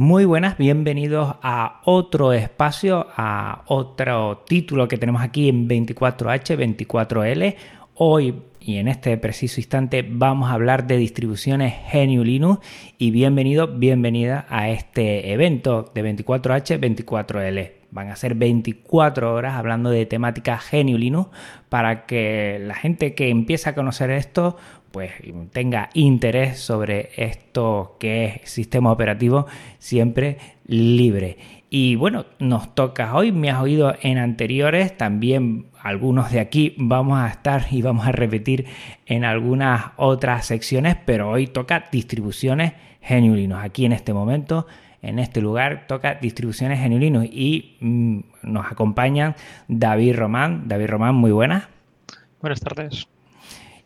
Muy buenas, bienvenidos a otro espacio, a otro título que tenemos aquí en 24H, 24L. Hoy y en este preciso instante vamos a hablar de distribuciones GNU Linux y bienvenido, bienvenida a este evento de 24H, 24L. Van a ser 24 horas hablando de temática GNU Linux para que la gente que empieza a conocer esto pues tenga interés sobre esto que es sistema operativo siempre libre. Y bueno, nos toca hoy, me has oído en anteriores, también algunos de aquí vamos a estar y vamos a repetir en algunas otras secciones, pero hoy toca distribuciones genuinos. Aquí en este momento, en este lugar, toca distribuciones genuinos y mm, nos acompañan David Román. David Román, muy buenas. Buenas tardes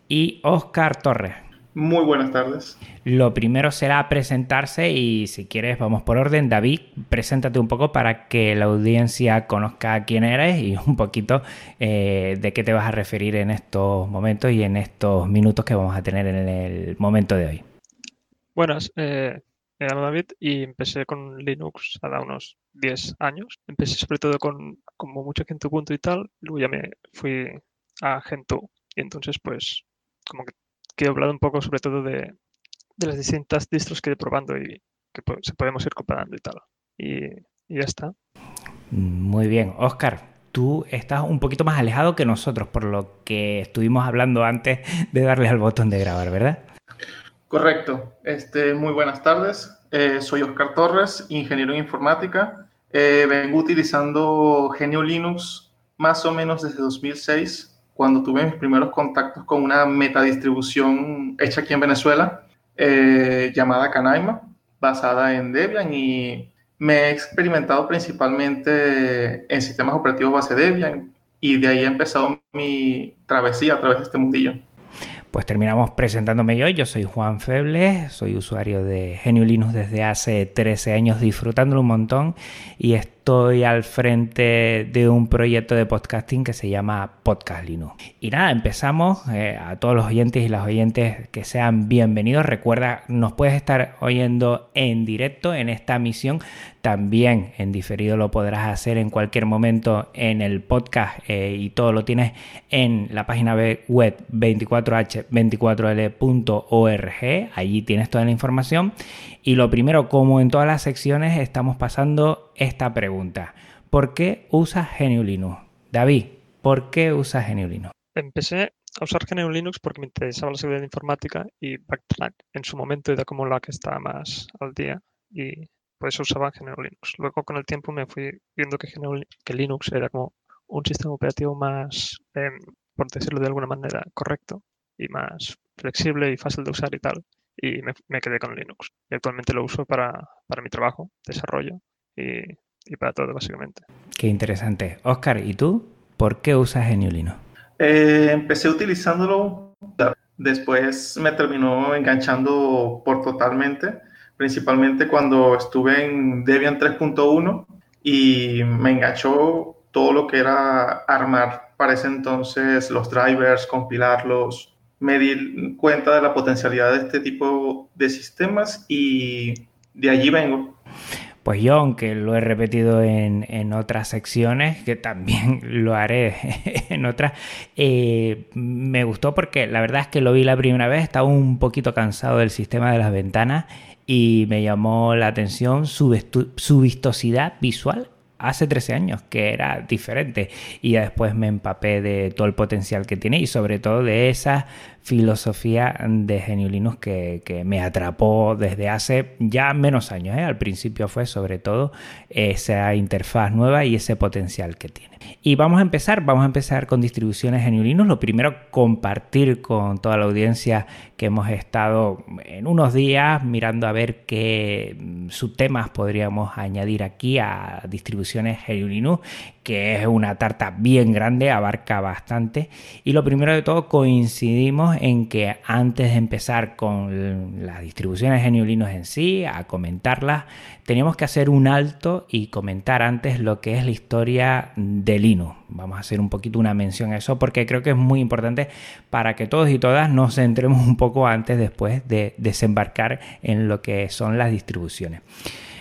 y Oscar Torres. Muy buenas tardes. Lo primero será presentarse y si quieres vamos por orden. David, preséntate un poco para que la audiencia conozca quién eres y un poquito eh, de qué te vas a referir en estos momentos y en estos minutos que vamos a tener en el momento de hoy. Buenas, eh, me llamo David y empecé con Linux hace unos 10 años. Empecé sobre todo con como mucho Gentoo y tal, luego ya me fui a Gentoo y entonces pues como que quiero hablar un poco sobre todo de, las distintas distros que he probando y que se podemos ir comparando y tal. Y, y ya está. Muy bien. Oscar, tú estás un poquito más alejado que nosotros, por lo que estuvimos hablando antes de darle al botón de grabar, ¿verdad? Correcto. Este, muy buenas tardes. Eh, soy Oscar Torres, ingeniero en informática. Eh, vengo utilizando Genio Linux más o menos desde 2006 cuando tuve mis primeros contactos con una metadistribución hecha aquí en Venezuela eh, llamada Canaima, basada en Debian y me he experimentado principalmente en sistemas operativos base Debian y de ahí he empezado mi travesía a través de este mundillo. Pues terminamos presentándome yo. Yo soy Juan Feble, soy usuario de Genio Linux desde hace 13 años, disfrutándolo un montón y estoy al frente de un proyecto de podcasting que se llama Podcast Linux. Y nada, empezamos. Eh, a todos los oyentes y las oyentes que sean bienvenidos. Recuerda, nos puedes estar oyendo en directo en esta misión. También en diferido lo podrás hacer en cualquier momento en el podcast eh, y todo lo tienes en la página web 24h24l.org. Allí tienes toda la información. Y lo primero, como en todas las secciones, estamos pasando esta pregunta. ¿Por qué usas GNU Linux? David, ¿por qué usas GNU Linux? Empecé a usar GNU Linux porque me interesaba la seguridad informática y Backtrack en su momento era como la que estaba más al día y por eso usaba GNU Linux. Luego con el tiempo me fui viendo que, Linux era como un sistema operativo más, em, por decirlo de alguna manera, correcto y más flexible y fácil de usar y tal y me, quedé con Linux. Y actualmente lo uso para, mi trabajo, desarrollo y, para todo, básicamente. Qué interesante. Oscar, ¿y tú? ¿Por qué usas GNU Linux? Eh, empecé utilizándolo, después me terminó enganchando por totalmente, principalmente cuando estuve en Debian 3.1 y me enganchó todo lo que era armar para ese entonces los drivers, compilarlos, me di cuenta de la potencialidad de este tipo de sistemas y de allí vengo. Pues yo, aunque lo he repetido en, otras secciones, que también lo haré en otras, eh, me gustó porque la verdad es que lo vi la primera vez, estaba un poquito cansado del sistema de las ventanas y me llamó la atención su, su vistosidad visual hace 13 años, que era diferente. Y después me empapé de todo el potencial que tiene y sobre todo de esa filosofía de Geniulinus que, que me atrapó desde hace ya menos años. ¿eh? Al principio fue sobre todo esa interfaz nueva y ese potencial que tiene. Y vamos a empezar, vamos a empezar con distribuciones Geniulinus. Lo primero, compartir con toda la audiencia que hemos estado en unos días mirando a ver qué subtemas podríamos añadir aquí a distribuciones Geniulinus que es una tarta bien grande, abarca bastante. Y lo primero de todo, coincidimos en que antes de empezar con las distribuciones geniulinos en sí, a comentarlas, teníamos que hacer un alto y comentar antes lo que es la historia de Linux. Vamos a hacer un poquito una mención a eso porque creo que es muy importante para que todos y todas nos centremos un poco antes después de desembarcar en lo que son las distribuciones.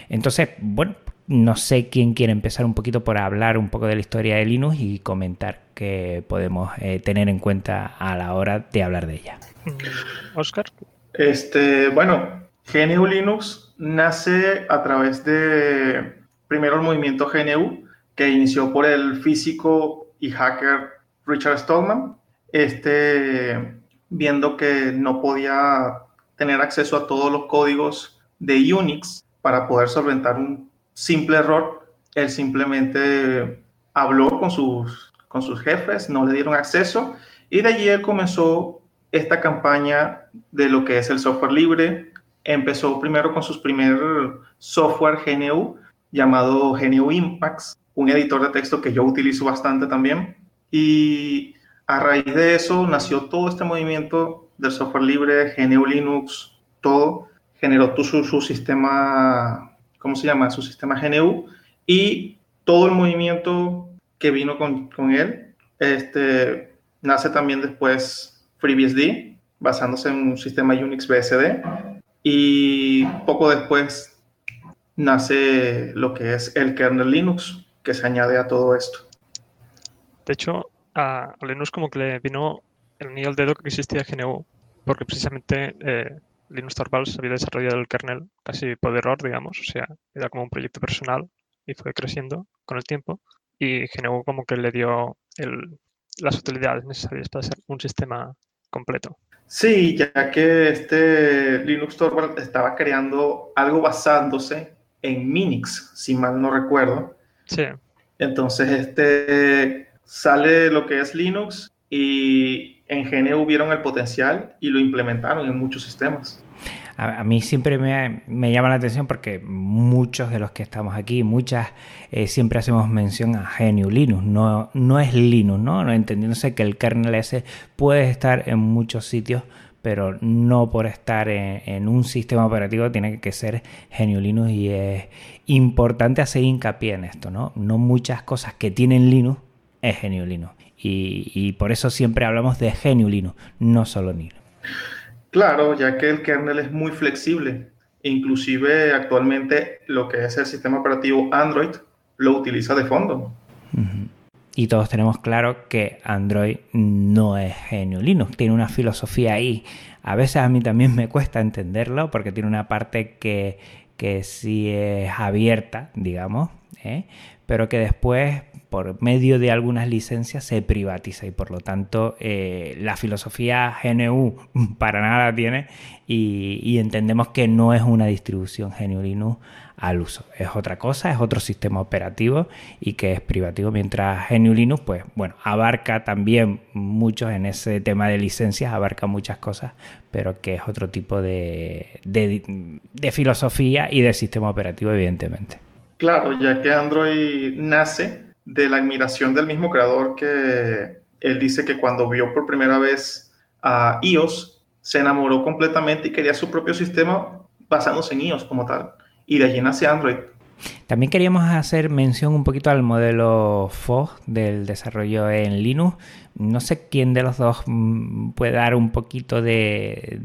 Entonces, bueno, no sé quién quiere empezar un poquito por hablar un poco de la historia de Linux y comentar qué podemos eh, tener en cuenta a la hora de hablar de ella. Oscar. Este, bueno, GNU Linux nace a través de primero el movimiento GNU que inició por el físico y hacker Richard Stallman, este, viendo que no podía tener acceso a todos los códigos de Unix para poder solventar un simple error, él simplemente habló con sus, con sus jefes, no le dieron acceso y de allí él comenzó esta campaña de lo que es el software libre. Empezó primero con sus primer software GNU llamado GNU Impacts, un editor de texto que yo utilizo bastante también. Y a raíz de eso nació todo este movimiento del software libre, GNU Linux, todo. Generó su, su sistema ¿cómo se llama? Su sistema GNU y todo el movimiento que vino con, con él. Este, nace también después FreeBSD, basándose en un sistema Unix BSD. Y poco después nace lo que es el kernel Linux, que se añade a todo esto. De hecho, a Linux como que le vino el nivel dedo que existía GNU, porque precisamente eh, Linux Torvalds había desarrollado el kernel casi por error, digamos, o sea, era como un proyecto personal y fue creciendo con el tiempo y GNU como que le dio las utilidades necesarias para ser un sistema completo. Sí, ya que este Linux Torvalds estaba creando algo basándose en Minix, si mal no recuerdo. Sí. Entonces, este sale lo que es Linux y en GNU vieron el potencial y lo implementaron en muchos sistemas a, mí siempre me, llama la atención porque muchos de los que estamos aquí, muchas, eh, siempre hacemos mención a GNU Linux. No, no es Linux, ¿no? Entendiéndose que el kernel ese puede estar en muchos sitios, pero no por estar en, un sistema operativo tiene que ser GNU Linux y es importante hacer hincapié en esto, ¿no? No muchas cosas que tienen Linux es GNU Linux. Y, y por eso siempre hablamos de GNU Linux, no solo Linux. Claro, ya que el kernel es muy flexible. Inclusive actualmente lo que es el sistema operativo Android lo utiliza de fondo. Y todos tenemos claro que Android no es genio Linux, tiene una filosofía ahí. A veces a mí también me cuesta entenderlo porque tiene una parte que, que sí es abierta, digamos, ¿eh? pero que después por medio de algunas licencias se privatiza y por lo tanto eh, la filosofía GNU para nada tiene y, entendemos que no es una distribución GNU Linux al uso. Es otra cosa, es otro sistema operativo y que es privativo, mientras GNU Linux, pues bueno, abarca también muchos en ese tema de licencias, abarca muchas cosas, pero que es otro tipo de, de filosofía y de sistema operativo, evidentemente. Claro, ya que Android nace de la admiración del mismo creador que él dice que cuando vio por primera vez a iOS, se enamoró completamente y quería su propio sistema basándose en iOS como tal. Y de allí nace Android. También queríamos hacer mención un poquito al modelo FOG del desarrollo en Linux. No sé quién de los dos mm, puede dar un poquito de,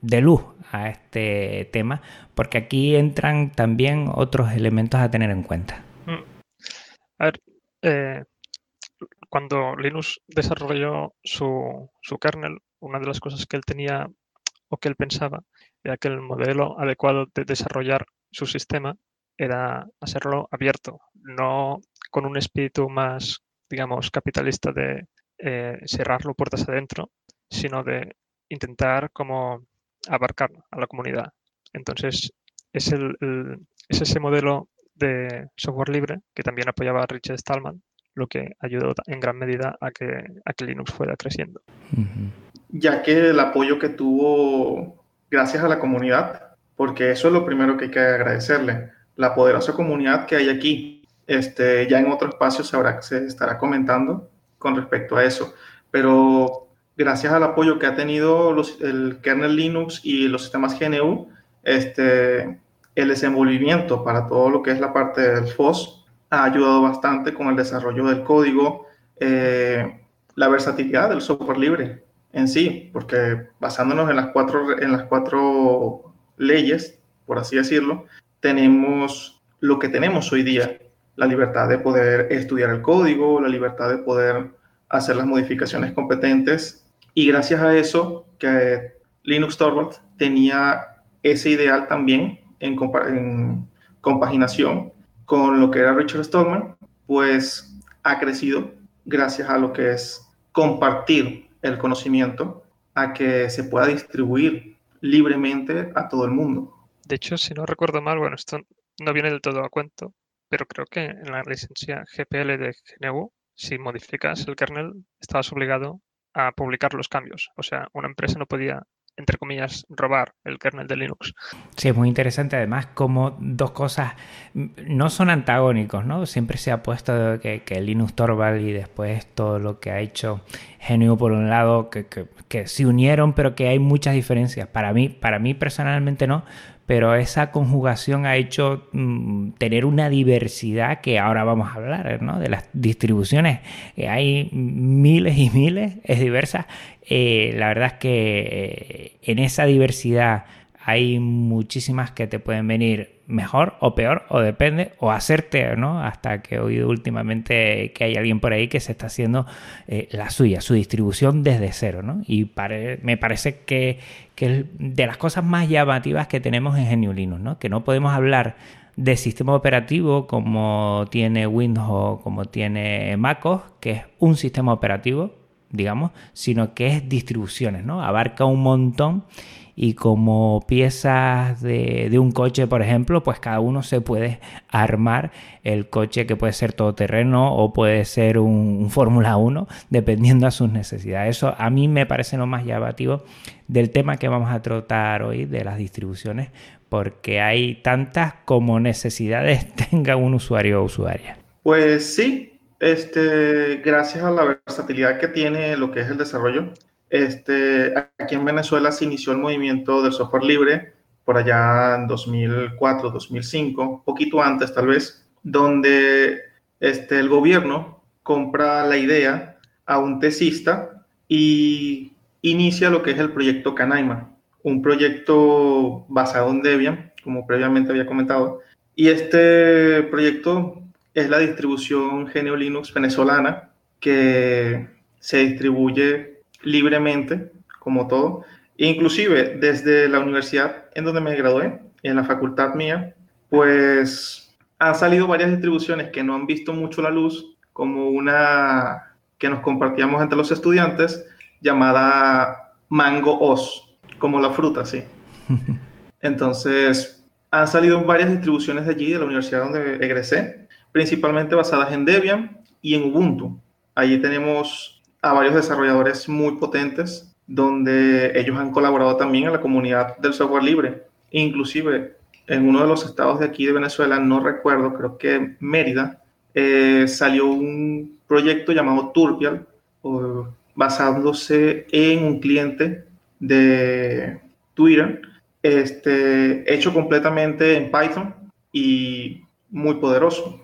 de luz a este tema, porque aquí entran también otros elementos a tener en cuenta. A ver, eh, cuando Linux desarrolló su, su kernel, una de las cosas que él tenía o que él pensaba era que el modelo adecuado de desarrollar su sistema era hacerlo abierto, no con un espíritu más, digamos, capitalista de eh, cerrarlo puertas adentro, sino de intentar como abarcar a la comunidad. Entonces, es, ese modelo de software libre, que también apoyaba a Richard Stallman, lo que ayudó en gran medida a que, a que Linux fuera creciendo. Ya que el apoyo que tuvo gracias a la comunidad, porque eso es lo primero que hay que agradecerle, la poderosa comunidad que hay aquí. Este, ya en otro espacio se, habrá, se estará comentando con respecto a eso, pero gracias al apoyo que ha tenido el kernel Linux y los sistemas GNU, este, el desenvolvimiento para todo lo que es la parte del FOS ha ayudado bastante con el desarrollo del código, eh, la versatilidad del software libre en sí, porque basándonos en las cuatro, en las cuatro leyes, por así decirlo, tenemos lo que tenemos hoy día, la libertad de poder estudiar el código, la libertad de poder hacer las modificaciones competentes y gracias a eso que Linux Torvald tenía ese ideal también en, en compaginación con lo que era Richard Stallman, pues ha crecido gracias a lo que es compartir el conocimiento, a que se pueda distribuir libremente a todo el mundo. De hecho, si no recuerdo mal, bueno, esto no viene del todo a cuento, pero creo que en la licencia GPL de GNU, si modificas el kernel, estabas obligado a publicar los cambios. O sea, una empresa no podía entre comillas, robar el kernel de Linux. Sí, es muy interesante además como dos cosas no son antagónicos, ¿no? Siempre se ha puesto que, que Linux Torvald y después todo lo que ha hecho GNU por un lado, que, que, se unieron, pero que hay muchas diferencias. Para mí, para mí personalmente no, pero esa conjugación ha hecho mm, tener una diversidad que ahora vamos a hablar, ¿no? De las distribuciones. hay miles y miles, es diversa. Eh, la verdad es que eh, en esa diversidad hay muchísimas que te pueden venir mejor o peor, o depende, o hacerte, ¿no? Hasta que he oído últimamente que hay alguien por ahí que se está haciendo eh, la suya, su distribución desde cero, ¿no? Y me parece que, que, de las cosas más llamativas que tenemos en GNU Linux, ¿no? Que no podemos hablar de sistema operativo como tiene Windows o como tiene MacOS, que es un sistema operativo, digamos, sino que es distribuciones, ¿no? Abarca un montón y como piezas de, un coche, por ejemplo, pues cada uno se puede armar el coche que puede ser todoterreno o puede ser un, Fórmula 1, dependiendo a sus necesidades. Eso a mí me parece lo más llamativo del tema que vamos a tratar hoy, de las distribuciones, porque hay tantas como necesidades tenga un usuario o usuaria. Pues sí, este, gracias a la versatilidad que tiene lo que es el desarrollo, este, aquí en Venezuela se inició el movimiento del software libre por allá en 2004, 2005, poquito antes tal vez, donde este, el gobierno compra la idea a un tesista y inicia lo que es el proyecto Canaima, un proyecto basado en Debian, como previamente había comentado. Y este proyecto es la distribución GNU Linux venezolana que se distribuye libremente, como todo. Inclusive desde la universidad en donde me gradué, en la facultad mía, pues han salido varias distribuciones que no han visto mucho la luz, como una que nos compartíamos entre los estudiantes, llamada Mango Os, como la fruta, sí. Entonces, han salido varias distribuciones de allí, de la universidad donde egresé, principalmente basadas en Debian y en Ubuntu. Allí tenemos a varios desarrolladores muy potentes donde ellos han colaborado también en la comunidad del software libre. Inclusive en uno de los estados de aquí de Venezuela, no recuerdo, creo que Mérida, eh, salió un proyecto llamado Turbial, basándose en un cliente de Twitter, este, hecho completamente en Python y muy poderoso.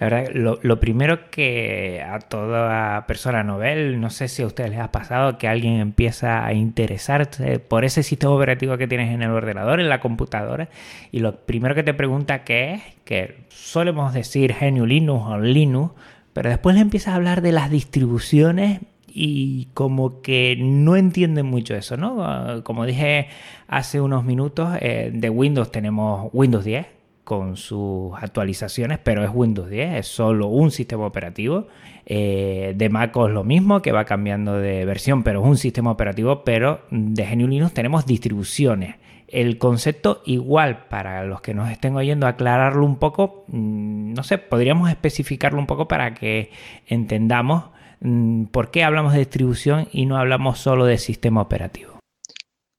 La verdad, lo, primero que a toda persona novel, no sé si a ustedes les ha pasado que alguien empieza a interesarse por ese sistema operativo que tienes en el ordenador, en la computadora, y lo primero que te pregunta qué es, que solemos decir GNU Linux o Linux, pero después le empiezas a hablar de las distribuciones y como que no entienden mucho eso, ¿no? Como dije hace unos minutos, eh, de Windows tenemos Windows 10, con sus actualizaciones, pero es Windows 10, es solo un sistema operativo. Eh, de MacOS lo mismo, que va cambiando de versión, pero es un sistema operativo, pero de GNU Linux tenemos distribuciones. El concepto igual para los que nos estén oyendo, aclararlo un poco, mm, no sé, podríamos especificarlo un poco para que entendamos mm, por qué hablamos de distribución y no hablamos solo de sistema operativo.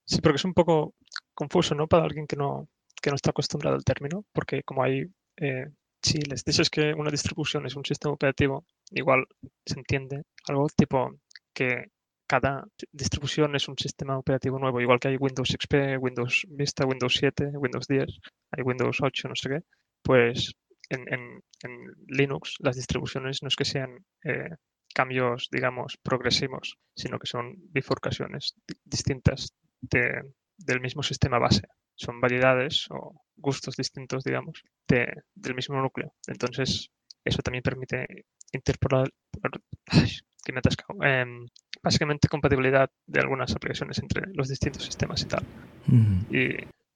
Sí, porque es un poco confuso, ¿no? Para alguien que no, que no está acostumbrado al término, porque como hay, eh, si les dices que una distribución es un sistema operativo, igual se entiende algo tipo que cada distribución es un sistema operativo nuevo, igual que hay Windows XP, Windows Vista, Windows 7, Windows 10, hay Windows 8, no sé qué, pues en, Linux las distribuciones no es que sean eh, cambios, digamos, progresivos, sino que son bifurcaciones distintas del mismo sistema base son variedades o gustos distintos, digamos, del mismo núcleo. Entonces, eso también permite interpolar, que me em, básicamente compatibilidad de algunas aplicaciones entre los distintos sistemas y tal. Y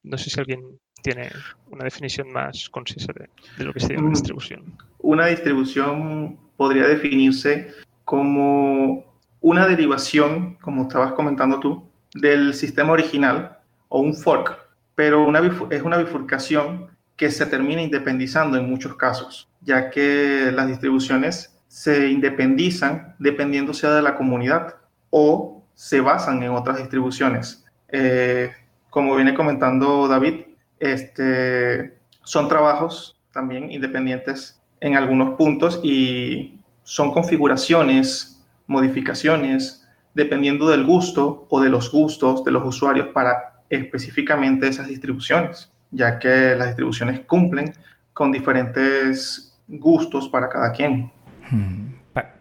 no sé si alguien tiene una definición más concisa de, lo que sería una mm. distribución. Una distribución podría definirse como una derivación, como estabas comentando tú, del sistema original o un fork, pero es una bifurcación que se termina independizando en muchos casos, ya que las distribuciones se independizan dependiendo sea de la comunidad o se basan en otras distribuciones. Eh, como viene comentando David, este, son trabajos también independientes en algunos puntos y son configuraciones, modificaciones, dependiendo del gusto o de los gustos de los usuarios para específicamente esas distribuciones, ya que las distribuciones cumplen con diferentes gustos para cada quien. Hmm.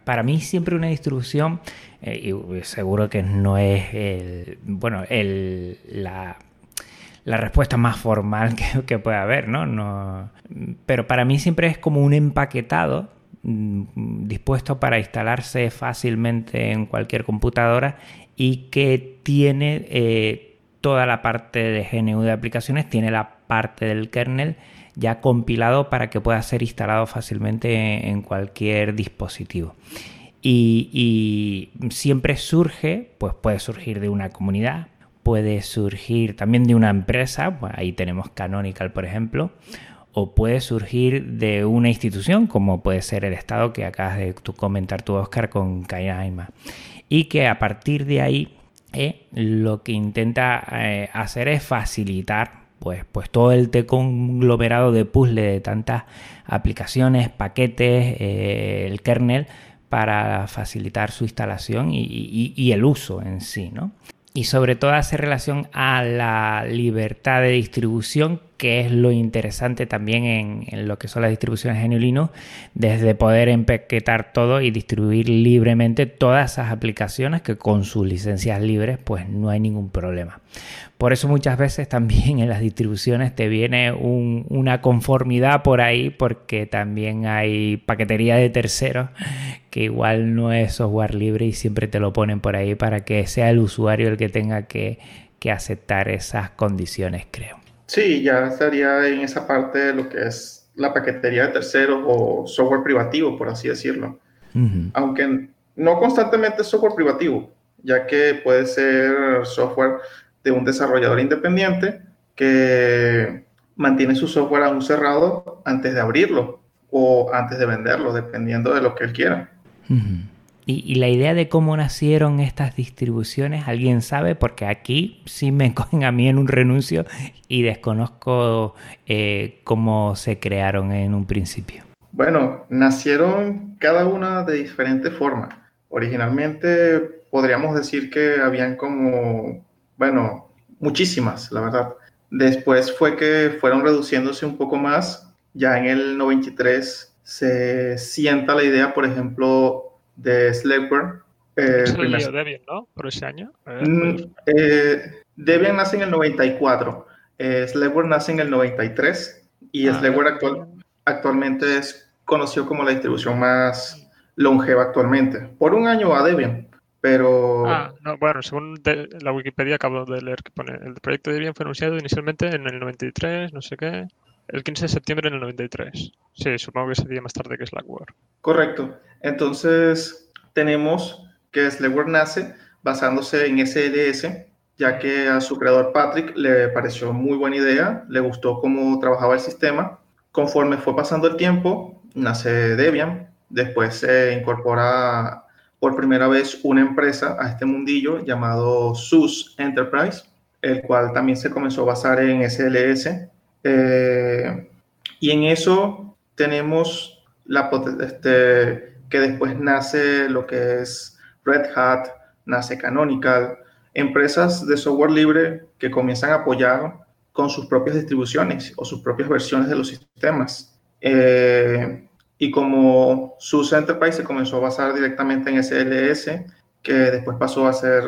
para mí siempre una distribución, eh, y seguro que no es el, bueno, la, respuesta más formal que, que puede haber, ¿no? ¿no? Pero para mí siempre es como un empaquetado mm, dispuesto para instalarse fácilmente en cualquier computadora y que tiene eh, toda la parte de GNU de aplicaciones, tiene la parte del kernel ya compilado para que pueda ser instalado fácilmente en cualquier dispositivo. Y, siempre surge, pues puede surgir de una comunidad, puede surgir también de una empresa, pues ahí tenemos Canonical por ejemplo, o puede surgir de una institución como puede ser el Estado que acabas de comentar tú Oscar con Kainaima y que a partir de ahí lo que intenta eh, hacer es facilitar pues, pues todo el conglomerado de puzzle de tantas aplicaciones, paquetes, eh, el kernel para facilitar su instalación y, y, el uso en sí, ¿no? y sobre todo hace relación a la libertad de distribución, que es lo interesante también en, lo que son las distribuciones en Linux, desde poder empaquetar todo y distribuir libremente todas esas aplicaciones que con sus licencias libres pues no hay ningún problema. Por eso muchas veces también en las distribuciones te viene una conformidad por ahí porque también hay paquetería de terceros que igual no es software libre y siempre te lo ponen por ahí para que sea el usuario el que tenga que, aceptar esas condiciones, creo. Sí, ya estaría en esa parte de lo que es la paquetería de terceros o software privativo, por así decirlo. Aunque no constantemente software privativo, ya que puede ser software de un desarrollador independiente que mantiene su software aún cerrado antes de abrirlo o antes de venderlo, dependiendo de lo que él quiera. ¿Y, la idea de cómo nacieron estas distribuciones, ¿alguien sabe? Porque aquí sí me cogen a mí en un renuncio y desconozco eh, cómo se crearon en un principio. Bueno, nacieron cada una de diferente forma. Originalmente podríamos decir que habían como bueno, muchísimas, la verdad. Después fue que fueron reduciéndose un poco más. Ya en el 93 se sienta la idea, por ejemplo, de Slackware. Eh, Debian, ¿no? Por ese año. Mm, eh, Debian nace en el 94. Eh, Slackware nace en el 93 y ah, Slackware actual, actualmente es conocido como la distribución más longeva actualmente. Por un año a Debian, pero... Ah, no, bueno, según la Wikipedia acabo de leer que pone, el proyecto de Debian fue anunciado inicialmente en el 93, no sé qué, el 15 de septiembre en el 93. Sí, supongo que sería más tarde que Slackware. Correcto. Entonces, tenemos que Slackware nace basándose en SLS, ya que a su creador Patrick le pareció muy buena idea, le gustó cómo trabajaba el sistema. Conforme fue pasando el tiempo, nace Debian, después se incorpora por primera vez una empresa a este mundillo llamado SUS Enterprise, el cual también se comenzó a basar en SLS. Eh, y en eso tenemos la, este, que después nace lo que es Red Hat, nace Canonical, empresas de software libre que comienzan a apoyar con sus propias distribuciones o sus propias versiones de los sistemas. Eh, y como SUS Enterprise se comenzó a basar directamente en SLS, que después pasó a ser,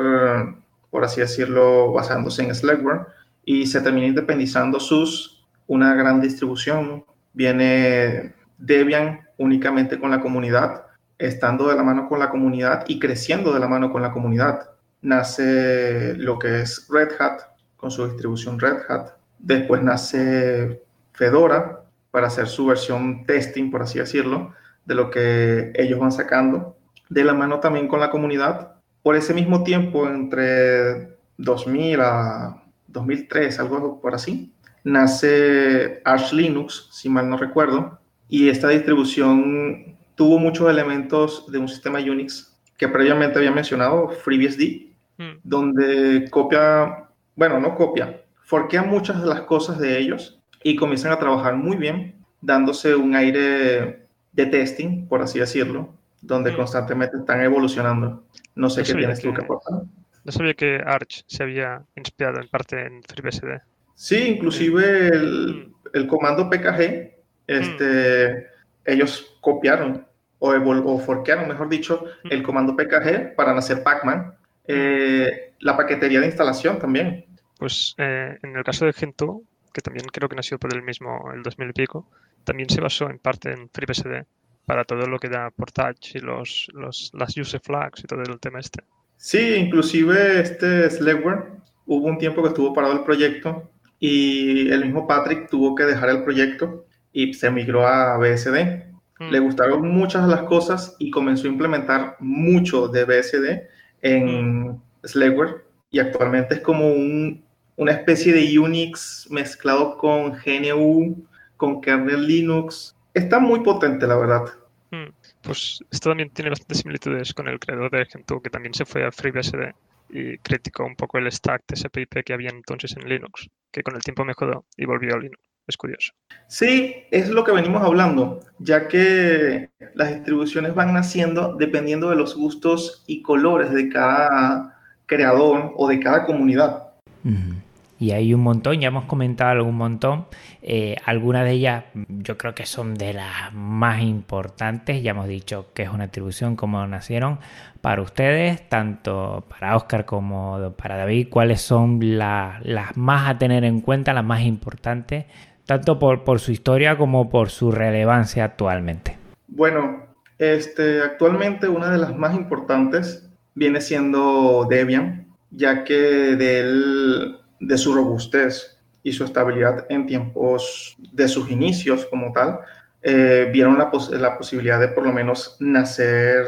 por así decirlo, basándose en Slackware, y se terminó independizando SUS una gran distribución. Viene Debian únicamente con la comunidad, estando de la mano con la comunidad y creciendo de la mano con la comunidad. Nace lo que es Red Hat con su distribución Red Hat. Después nace Fedora para hacer su versión testing, por así decirlo, de lo que ellos van sacando. De la mano también con la comunidad. Por ese mismo tiempo, entre 2000 a 2003, algo por así, nace Arch Linux, si mal no recuerdo, y esta distribución tuvo muchos elementos de un sistema Unix que previamente había mencionado, FreeBSD, hmm. donde copia, bueno, no copia, forquea muchas de las cosas de ellos y comienzan a trabajar muy bien, dándose un aire de testing, por así decirlo, donde hmm. constantemente están evolucionando. No sé qué tienes tú que aportar. No sabía que Arch se había inspirado en parte en FreeBSD. Sí, inclusive el, hmm. el comando PKG este, ellos copiaron o, o forquearon, mejor dicho, el comando PKG para nacer Pacman. Eh, la paquetería de instalación también. Pues eh, en el caso de Gentoo, que también creo que nació por el mismo, el 2000 y pico, también se basó en parte en FreeBSD para todo lo que da Portage y los, los, las user flags y todo el tema este. Sí, inclusive este Slackware, hubo un tiempo que estuvo parado el proyecto y el mismo Patrick tuvo que dejar el proyecto y se migró a BSD. Hmm. Le gustaron muchas las cosas y comenzó a implementar mucho de BSD en mm. Slackware y actualmente es como un, una especie de Unix mezclado con GNU, con kernel Linux. Está muy potente, la verdad. Hmm. Pues esto también tiene bastantes similitudes con el creador de Gentoo, que también se fue a FreeBSD y criticó un poco el stack de SPIP que había entonces en Linux, que con el tiempo mejoró y volvió a Linux es curioso. Sí, es lo que venimos hablando, ya que las distribuciones van naciendo dependiendo de los gustos y colores de cada creador o de cada comunidad. Y hay un montón, ya hemos comentado algún montón. Eh, algunas de ellas yo creo que son de las más importantes. Ya hemos dicho que es una distribución como nacieron para ustedes, tanto para Oscar como para David. ¿Cuáles son las más a tener en cuenta, las más importantes tanto por, por su historia como por su relevancia actualmente? Bueno, este, actualmente una de las más importantes viene siendo Debian, ya que de, de su robustez y su estabilidad en tiempos de sus inicios como tal, eh, vieron la, la, posibilidad de por lo menos nacer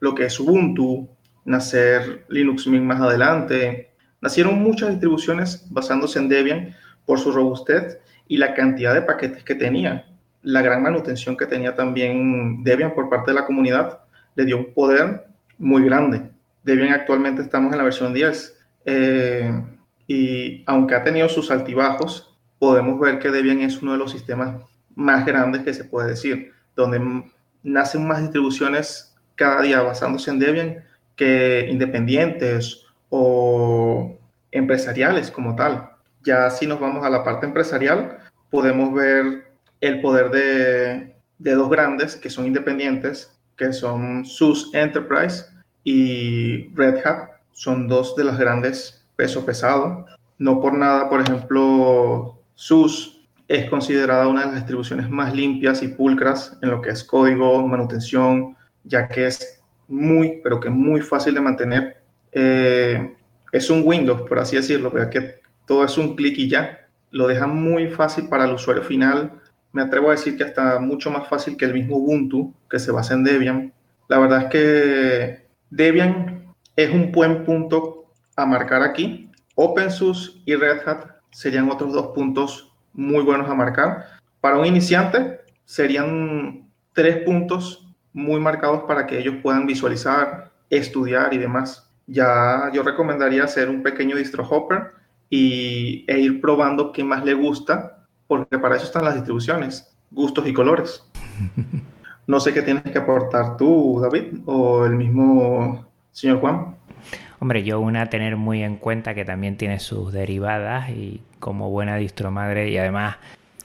lo que es Ubuntu, nacer Linux Mint más adelante. Nacieron muchas distribuciones basándose en Debian por su robustez y la cantidad de paquetes que tenía, la gran manutención que tenía también Debian por parte de la comunidad, le dio un poder muy grande. Debian actualmente estamos en la versión 10 eh, y aunque ha tenido sus altibajos, podemos ver que Debian es uno de los sistemas más grandes que se puede decir, donde nacen más distribuciones cada día basándose en Debian que independientes o empresariales como tal. Ya si nos vamos a la parte empresarial, podemos ver el poder de, dos grandes que son independientes, que son SUS Enterprise y Red Hat. Son dos de los grandes peso pesado. No por nada, por ejemplo, SUS es considerada una de las distribuciones más limpias y pulcras en lo que es código, manutención, ya que es muy, pero que muy fácil de mantener. Eh, es un Windows, por así decirlo, que todo es un clic y ya. Lo deja muy fácil para el usuario final. Me atrevo a decir que hasta mucho más fácil que el mismo Ubuntu, que se basa en Debian. La verdad es que Debian es un buen punto a marcar aquí. OpenSUSE y Red Hat serían otros dos puntos muy buenos a marcar. Para un iniciante serían tres puntos muy marcados para que ellos puedan visualizar, estudiar y demás. Ya yo recomendaría hacer un pequeño distro hopper y, e ir probando qué más le gusta, porque para eso están las distribuciones, gustos y colores. No sé qué tienes que aportar tú, David, o el mismo señor Juan. Hombre, yo una tener muy en cuenta que también tiene sus derivadas y como buena distro madre y además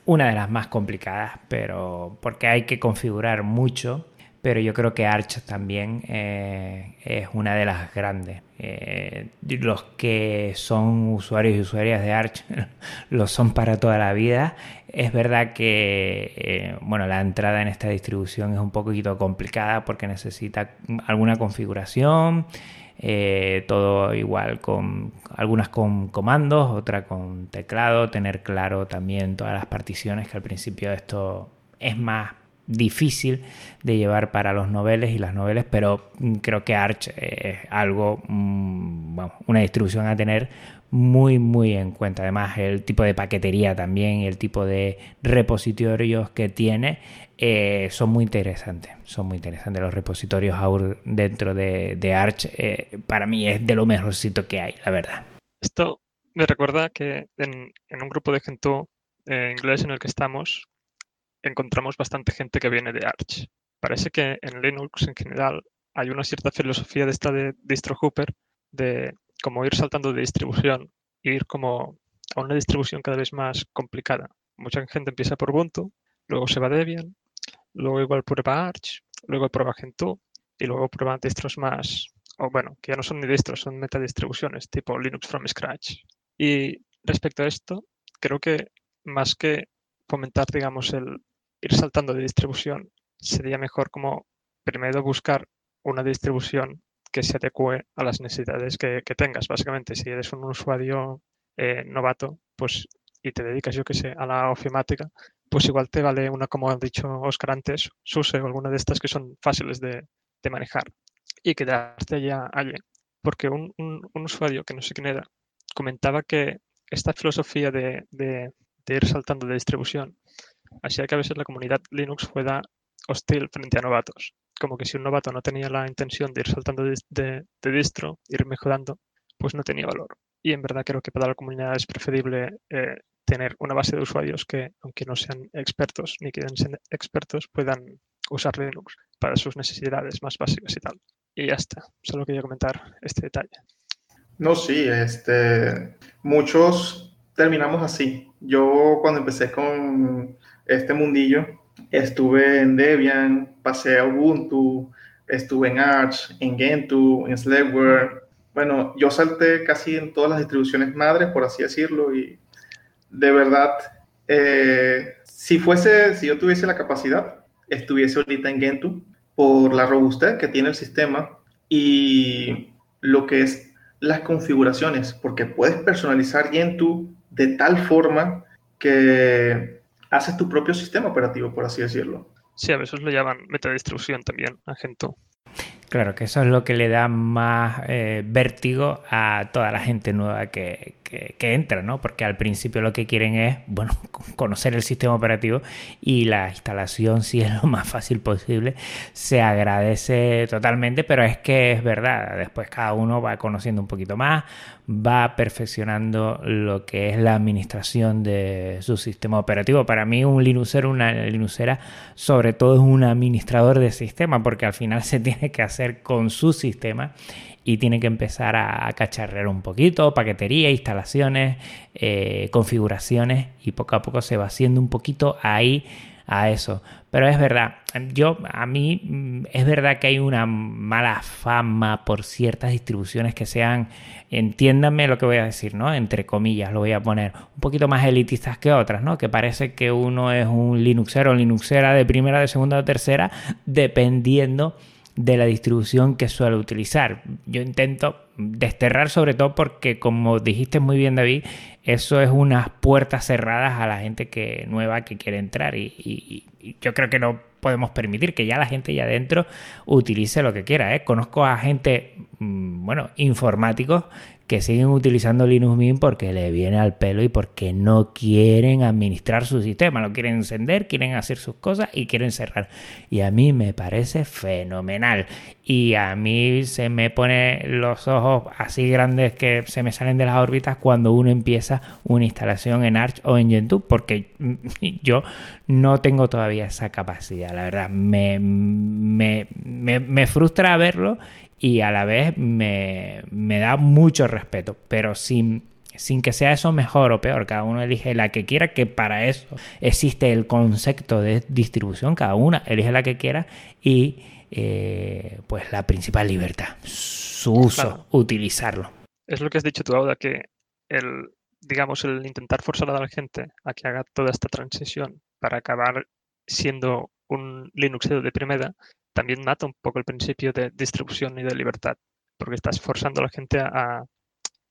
una de las más complicadas, pero porque hay que configurar mucho pero yo creo que Arch también eh, es una de las grandes. Eh, los que son usuarios y usuarias de Arch lo son para toda la vida. Es verdad que eh, bueno, la entrada en esta distribución es un poquito complicada porque necesita alguna configuración. Todo igual con algunas con comandos, otra con teclado, tener claro también todas las particiones que al principio esto es más difícil de llevar para los noveles y las noveles, pero creo que Arch es algo, mm, una distribución a tener muy, muy en cuenta. Además, el tipo de paquetería también el tipo de repositorios que tiene eh, son muy interesantes. Son muy interesantes los repositorios AUR dentro de, Arch. Eh, para mí es de lo mejorcito que hay, la verdad. Esto me recuerda que en, un grupo de gente eh, inglés en el que estamos, encontramos bastante gente que viene de Arch. Parece que en Linux en general hay una cierta filosofía de esta de distro Hooper de como ir saltando de distribución ir como a una distribución cada vez más complicada. Mucha gente empieza por Ubuntu, luego se va a Debian, luego igual prueba Arch, luego prueba Gentoo y luego prueba distros más, o bueno, que ya no son ni distros, son metadistribuciones tipo Linux from scratch. Y respecto a esto, creo que más que fomentar, digamos, el, ir saltando de distribución, sería mejor como primero buscar una distribución que se adecue a las necesidades que, tengas. Básicamente, si eres un usuario eh, novato, pues y te dedicas, yo que sé, a la ofimática, pues igual te vale una, como ha dicho Oscar antes, SUSE o alguna de estas que son fáciles de, manejar y quedarte ya allí. Porque un, usuario que no sé quién era comentaba que esta filosofía de, de ir saltando de distribución Así que a veces la comunidad Linux fuera hostil frente a novatos. Como que si un novato no tenía la intención de ir saltando de, distro, ir mejorando, pues no tenía valor. Y en verdad creo que para la comunidad es preferible eh, tener una base de usuarios que, aunque no sean expertos ni quieren ser expertos, puedan usar Linux para sus necesidades más básicas y tal. Y ya está. Solo quería comentar este detalle. No, sí, este, muchos terminamos así. Yo cuando empecé con este mundillo. Estuve en Debian, pasé a Ubuntu, estuve en Arch, en Gentoo, en Slackware. Bueno, yo salté casi en todas las distribuciones madres, por así decirlo, y de verdad, eh, si fuese, si yo tuviese la capacidad, estuviese ahorita en Gentoo por la robustez que tiene el sistema y lo que es las configuraciones, porque puedes personalizar Gentoo de tal forma que haces tu propio sistema operativo, por así decirlo. Sí, a veces lo llaman metadistribución también, Agento. Claro, que eso es lo que le da más eh, vértigo a toda la gente nueva que, que, entra, ¿no? Porque al principio lo que quieren es, bueno, conocer el sistema operativo y la instalación, si es lo más fácil posible, se agradece totalmente, pero es que es verdad, después cada uno va conociendo un poquito más, va perfeccionando lo que es la administración de su sistema operativo. Para mí un Linuxero, una Linuxera, sobre todo es un administrador de sistema, porque al final se tiene que hacer con su sistema y tiene que empezar a, cacharrear un poquito, paquetería, instalaciones, eh, configuraciones y poco a poco se va haciendo un poquito ahí a eso. Pero es verdad, yo a mí mm, es verdad que hay una mala fama por ciertas distribuciones que sean, entiéndanme lo que voy a decir, ¿no? Entre comillas, lo voy a poner un poquito más elitistas que otras, ¿no? Que parece que uno es un Linuxero Linuxera de primera, de segunda o tercera, dependiendo de la distribución que suele utilizar. Yo intento desterrar sobre todo porque, como dijiste muy bien David, eso es unas puertas cerradas a la gente que nueva que quiere entrar y, yo creo que no podemos permitir que ya la gente ya adentro utilice lo que quiera. ¿eh? Conozco a gente, bueno, informáticos que siguen utilizando Linux Mint porque le viene al pelo y porque no quieren administrar su sistema, lo quieren encender, quieren hacer sus cosas y quieren cerrar. Y a mí me parece fenomenal. Y a mí se me pone los ojos así grandes que se me salen de las órbitas cuando uno empieza una instalación en Arch o en Gentoo, porque yo no tengo todavía esa capacidad, la verdad. Me, me, me, me frustra verlo y a la vez me, da mucho respeto. Pero si sin que sea eso mejor o peor, cada uno elige la que quiera, que para eso existe el concepto de distribución, cada una elige la que quiera y eh, pues la principal libertad, su uso, utilizarlo. Es lo que has dicho tú ahora, que el, digamos, el intentar forzar a la gente a que haga toda esta transición para acabar siendo un Linux de primera, también mata un poco el principio de distribución y de libertad, porque estás forzando a la gente a,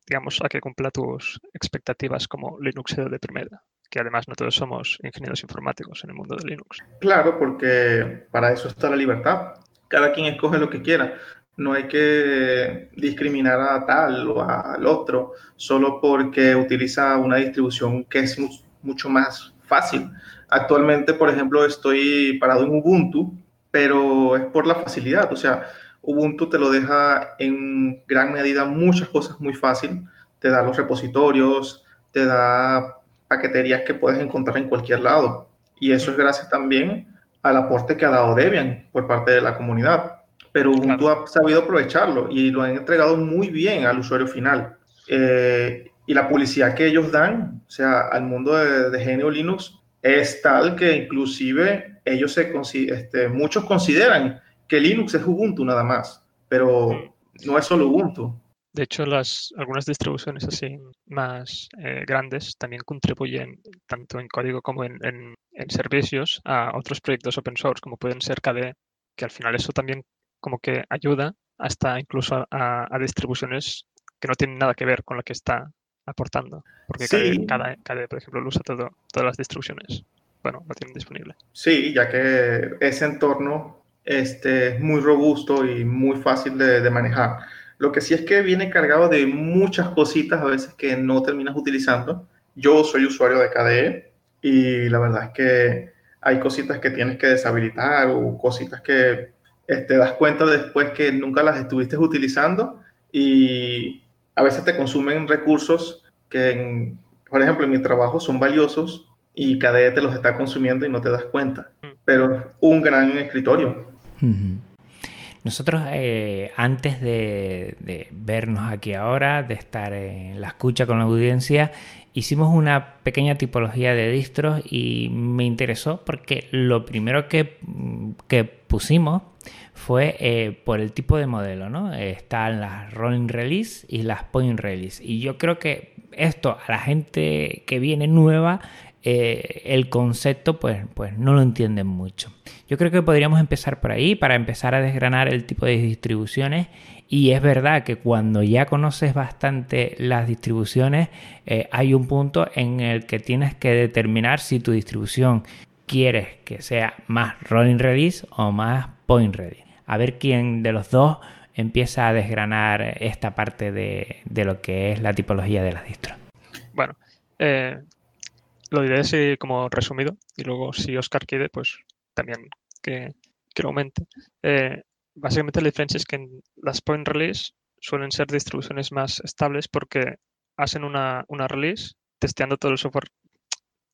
digamos, a que cumpla tus expectativas como Linux de primera, que además no todos somos ingenieros informáticos en el mundo de Linux. Claro, porque para eso está la libertad. Cada quien escoge lo que quiera. No hay que discriminar a tal o al otro solo porque utiliza una distribución que es mucho más fácil. Actualmente, por ejemplo, estoy parado en Ubuntu, pero es por la facilidad. O sea, Ubuntu te lo deja en gran medida muchas cosas muy fácil. Te da los repositorios, te da paqueterías que puedes encontrar en cualquier lado. Y eso es gracias también al aporte que ha dado Debian por parte de la comunidad. Pero Ubuntu ha sabido aprovecharlo y lo han entregado muy bien al usuario final. Eh, y la publicidad que ellos dan, o sea, al mundo de, de Genio Linux, es tal que inclusive ellos este, muchos consideran que Linux es Ubuntu nada más, pero no es solo Ubuntu. De hecho, algunas distribuciones así más eh, grandes también contribuyen tanto en código como en, servicios a otros proyectos open source, como pueden ser KDE, que al final eso también como que ayuda hasta incluso a, distribuciones que no tienen nada que ver con lo que está aportando. Porque cada, KDE, por ejemplo, lo usa todo, todas las distribuciones. Bueno, lo tienen disponible. Sí, ya que ese entorno este, es muy robusto y muy fácil de, manejar. Lo que sí es que viene cargado de muchas cositas a veces que no terminas utilizando. Yo soy usuario de KDE y la verdad es que hay cositas que tienes que deshabilitar o cositas que te este, das cuenta después que nunca las estuviste utilizando y a veces te consumen recursos que, por ejemplo, en mi trabajo son valiosos y KDE te los está consumiendo y no te das cuenta. Mm. Pero un gran escritorio. Nosotros, eh, antes de, vernos aquí ahora, de estar en la escucha con la audiencia, hicimos una pequeña tipología de distros y me interesó porque lo primero que, pusimos fue eh, por el tipo de modelo, ¿no? Están las rolling release y las point release. Y yo creo que esto a la gente que viene nueva eh, el concepto pues, pues no lo entienden mucho. Yo creo que podríamos empezar por ahí para empezar a desgranar el tipo de distribuciones y es verdad que cuando ya conoces bastante las distribuciones eh, hay un punto en el que tienes que determinar si tu distribución quieres que sea más rolling release o más point release. A ver quién de los dos empieza a desgranar esta parte de, lo que es la tipología de las distros. Bueno, eh, lo diré así como resumido y luego si Oscar quiere, pues también que, que lo aumente. Eh, básicamente la diferencia es que en las point release suelen ser distribuciones más estables porque hacen una, una release testeando todo el software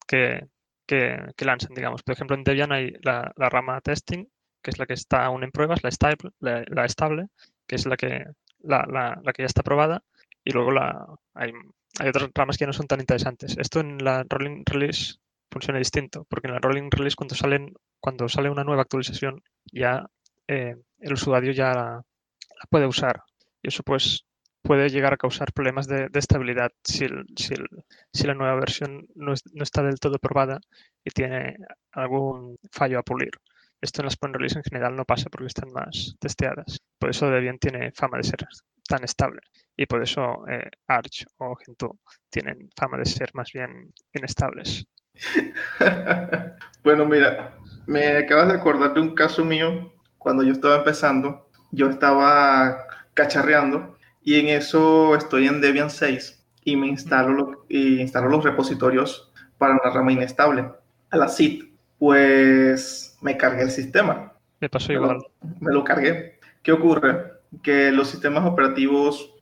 que, que, lanzan, digamos. Por ejemplo, en Debian hay la, rama testing, que es la que está aún en pruebas, la estable, que es la que, la, la, que ya está probada, y luego la, hay otras ramas que no son tan interesantes. Esto en la rolling release funciona distinto, porque en la rolling release cuando salen, cuando sale una nueva actualización, ya eh, el usuario ya la, puede usar. Y eso pues puede llegar a causar problemas de, estabilidad si, si, la nueva versión no, no, está del todo probada y tiene algún fallo a pulir. Esto en las point release en general no pasa porque están más testeadas. Por eso Debian tiene fama de ser tan estable y por eso eh, Arch o Gentoo tienen fama de ser más bien inestables. bueno, mira, me acabas de acordar de un caso mío cuando yo estaba empezando. Yo estaba cacharreando y en eso estoy en Debian 6 y me instalo, instalo los repositorios para una rama inestable, a la SIT. Pues me cargué el sistema. Me pasó igual. me lo cargué. ¿Qué ocurre? Que los sistemas operativos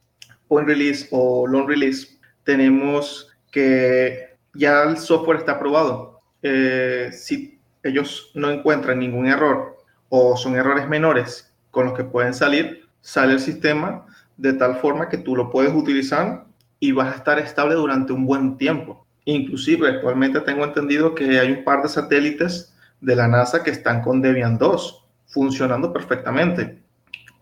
point release o long release, tenemos que ya el software está aprobado. Eh, si ellos no encuentran ningún error o son errores menores con los que pueden salir, sale el sistema de tal forma que tú lo puedes utilizar y vas a estar estable durante un buen tiempo. Inclusive actualmente tengo entendido que hay un par de satélites de la NASA que están con Debian 2 funcionando perfectamente.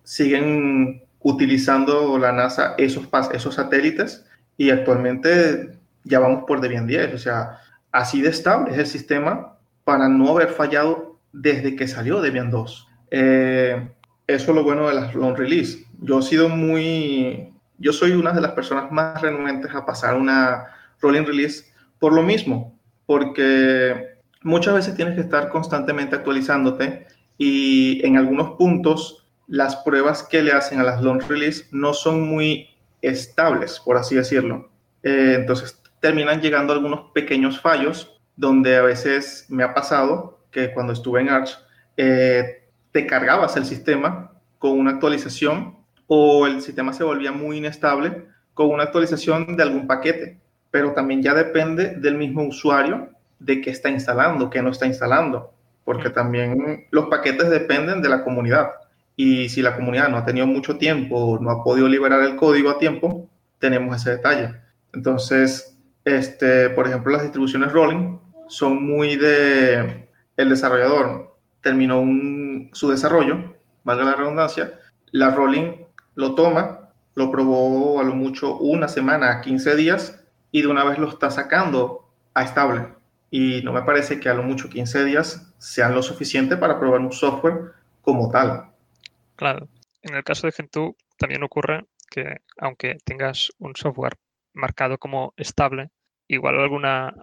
Siguen utilizando la NASA esos, esos satélites y actualmente ya vamos por Debian 10. O sea, así de estable es el sistema para no haber fallado desde que salió Debian 2. Eh, eso es lo bueno de las long release. Yo he sido muy, yo soy una de las personas más renuentes a pasar una rolling release por lo mismo, porque muchas veces tienes que estar constantemente actualizándote y en algunos puntos las pruebas que le hacen a las long release no son muy estables, por así decirlo. Eh, entonces terminan llegando algunos pequeños fallos donde a veces me ha pasado que cuando estuve en Arch eh, te cargabas el sistema con una actualización o el sistema se volvía muy inestable con una actualización de algún paquete, pero también ya depende del mismo usuario de qué está instalando, qué no está instalando, porque también los paquetes dependen de la comunidad. Y si la comunidad no ha tenido mucho tiempo, no ha podido liberar el código a tiempo, tenemos ese detalle. Entonces, este, por ejemplo, las distribuciones rolling son muy de el desarrollador terminó su desarrollo, valga la redundancia, la rolling lo toma, lo probó a lo mucho una semana, 15 días y de una vez lo está sacando a estable. Y no me parece que a lo mucho 15 días sean lo suficiente para probar un software como tal. Claro. En el caso de Gentoo también ocurre que aunque tengas un software marcado como estable, igual alguna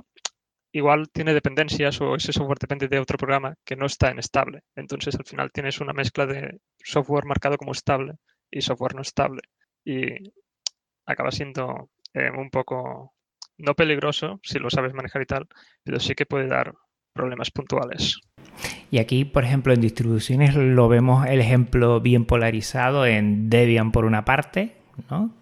igual tiene dependencias o ese software depende de otro programa que no está en estable. Entonces al final tienes una mezcla de software marcado como estable y software no estable. Y acaba siendo eh, un poco, no peligroso si lo sabes manejar y tal, pero sí que puede dar problemas puntuales. Y aquí, por ejemplo, en distribuciones lo vemos el ejemplo bien polarizado en Debian por una parte,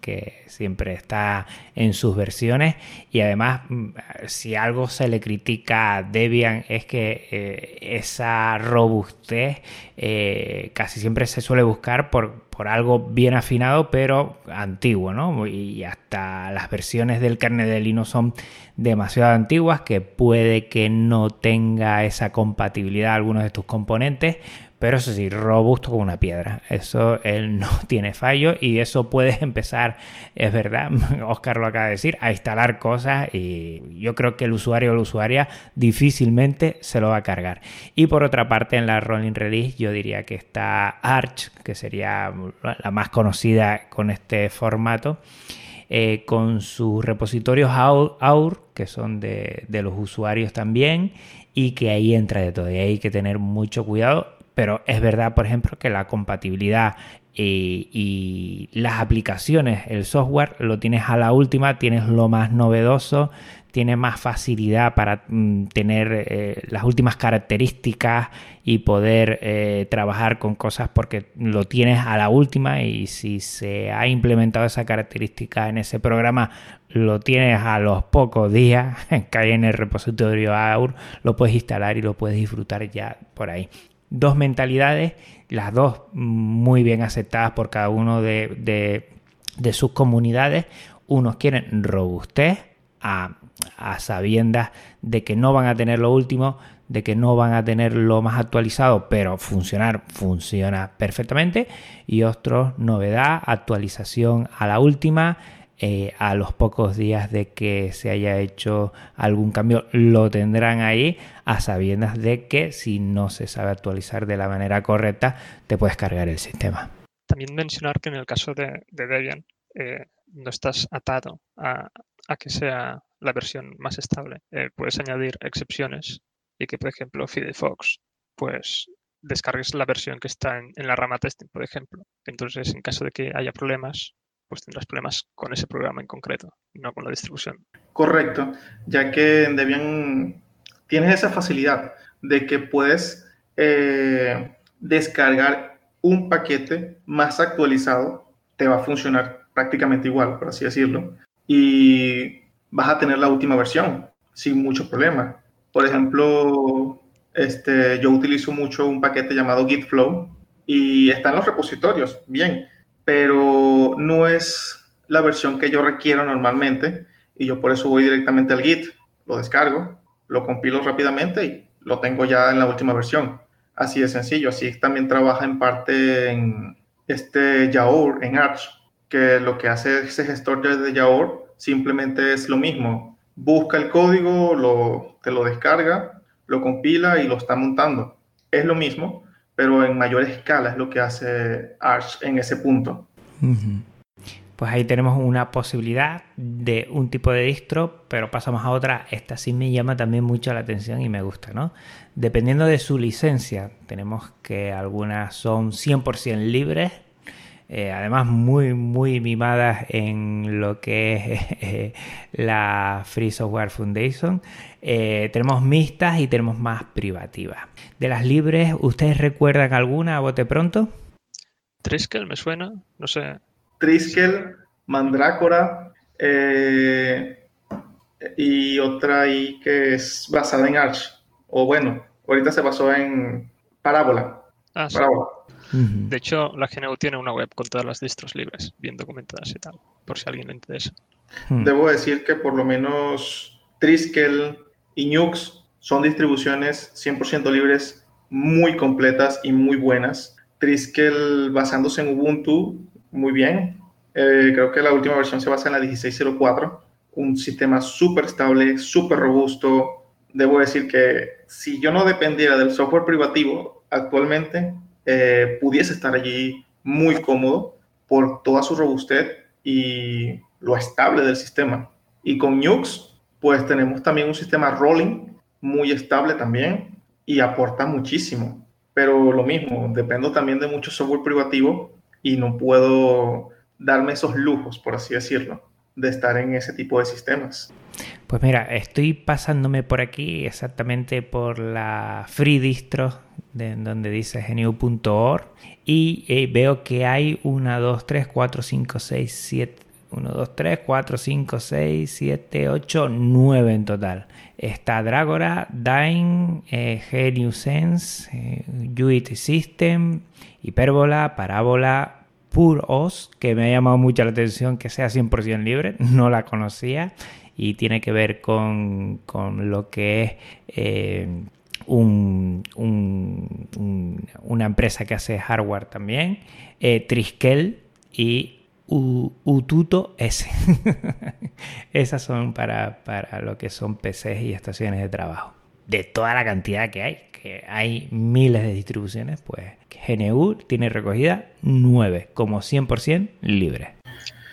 que siempre está en sus versiones y además mm, si algo se le critica a Debian es que eh, esa robustez eh, casi siempre se suele buscar por, por, algo bien afinado pero antiguo ¿no? y hasta las versiones del kernel de Linux son demasiado antiguas que puede que no tenga esa compatibilidad algunos de tus componentes pero eso sí, robusto como una piedra. Eso él no tiene fallo y eso puede empezar, es verdad, Oscar lo acaba de decir, a instalar cosas y yo creo que el usuario o la usuaria difícilmente se lo va a cargar. Y por otra parte, en la Rolling Release yo diría que está Arch, que sería la más conocida con este formato. Eh, con sus repositorios AUR, que son de, de, los usuarios también, y que ahí entra de todo. Y hay que tener mucho cuidado pero es verdad, por ejemplo, que la compatibilidad y, las aplicaciones, el software, lo tienes a la última, tienes lo más novedoso, tienes más facilidad para mm, tener eh, las últimas características y poder eh, trabajar con cosas porque lo tienes a la última y si se ha implementado esa característica en ese programa, lo tienes a los pocos días, cae en el repositorio AUR, lo puedes instalar y lo puedes disfrutar ya por ahí dos mentalidades, las dos muy bien aceptadas por cada uno de, sus comunidades. Unos quieren robustez a, sabiendas de que no van a tener lo último, de que no van a tener lo más actualizado, pero funcionar funciona perfectamente. Y otros, novedad, actualización a la última, eh, a los pocos días de que se haya hecho algún cambio lo tendrán ahí a sabiendas de que si no se sabe actualizar de la manera correcta te puedes cargar el sistema. También mencionar que en el caso de, Debian eh, no estás atado a, que sea la versión más estable. Eh, puedes añadir excepciones y que, por ejemplo, Firefox, pues descargues la versión que está en, en la rama testing, por ejemplo. Entonces, en caso de que haya problemas, pues tendrás problemas con ese programa en concreto, no con la distribución. Correcto, ya que en Debian tienes esa facilidad de que puedes eh, descargar un paquete más actualizado, te va a funcionar prácticamente igual, por así decirlo, y vas a tener la última versión sin mucho problema. Por ejemplo, este, yo utilizo mucho un paquete llamado Gitflow y está en los repositorios, bien, pero no es la versión que yo requiero normalmente y yo por eso voy directamente al Git, lo descargo, lo compilo rápidamente y lo tengo ya en la última versión. Así de sencillo. Así también trabaja en parte en este Yaour, en Arch, que lo que hace ese gestor de Yaour simplemente es lo mismo. Busca el código, lo, te lo descarga, lo compila y lo está montando. Es lo mismo, pero en mayor escala es lo que hace Arch en ese punto pues ahí tenemos una posibilidad de un tipo de distro, pero pasamos a otra. Esta sí me llama también mucho la atención y me gusta, ¿no? Dependiendo de su licencia, tenemos que algunas son 100% libres, eh, además muy, muy mimadas en lo que es eh, la Free Software Foundation. Eh, tenemos mixtas y tenemos más privativas. De las libres, ¿ustedes recuerdan alguna a bote pronto? Triskel me suena, no sé, Triskel, Mandrácora eh, y otra ahí que es basada en Arch. O bueno, ahorita se basó en Parábola. Ah, Parábola. De hecho, la GNU tiene una web con todas las distros libres, bien documentadas y tal, por si a alguien le interesa. Hmm. Debo decir que por lo menos Triskel y Nux son distribuciones 100% libres, muy completas y muy buenas. Triskel basándose en Ubuntu muy bien. Eh, creo que la última versión se basa en la 1604, un sistema súper estable, súper robusto. Debo decir que si yo no dependiera del software privativo actualmente, eh, pudiese estar allí muy cómodo por toda su robustez y lo estable del sistema. Y con Nux, pues tenemos también un sistema rolling muy estable también y aporta muchísimo. Pero lo mismo, dependo también de mucho software privativo y no puedo darme esos lujos, por así decirlo, de estar en ese tipo de sistemas. Pues mira, estoy pasándome por aquí exactamente por la free distro de, donde dice gnu.org y eh, veo que hay 1, 2, 3, 4, 5, 6, 7, 1, 2, 3, 4, 5, 6, 7, 8, 9 en total. Está Dragora, Dyn, eh, GNU Sense, eh, System, Hipérbola, Parábola, PurOS, que me ha llamado mucho la atención que sea 100% libre, no la conocía y tiene que ver con, lo que es eh, una empresa que hace hardware también, eh, Triskel y Ututo S. Esas son para, para lo que son PCs y estaciones de trabajo. De toda la cantidad que hay, que hay miles de distribuciones, pues GNU tiene recogida 9 como 100% libre.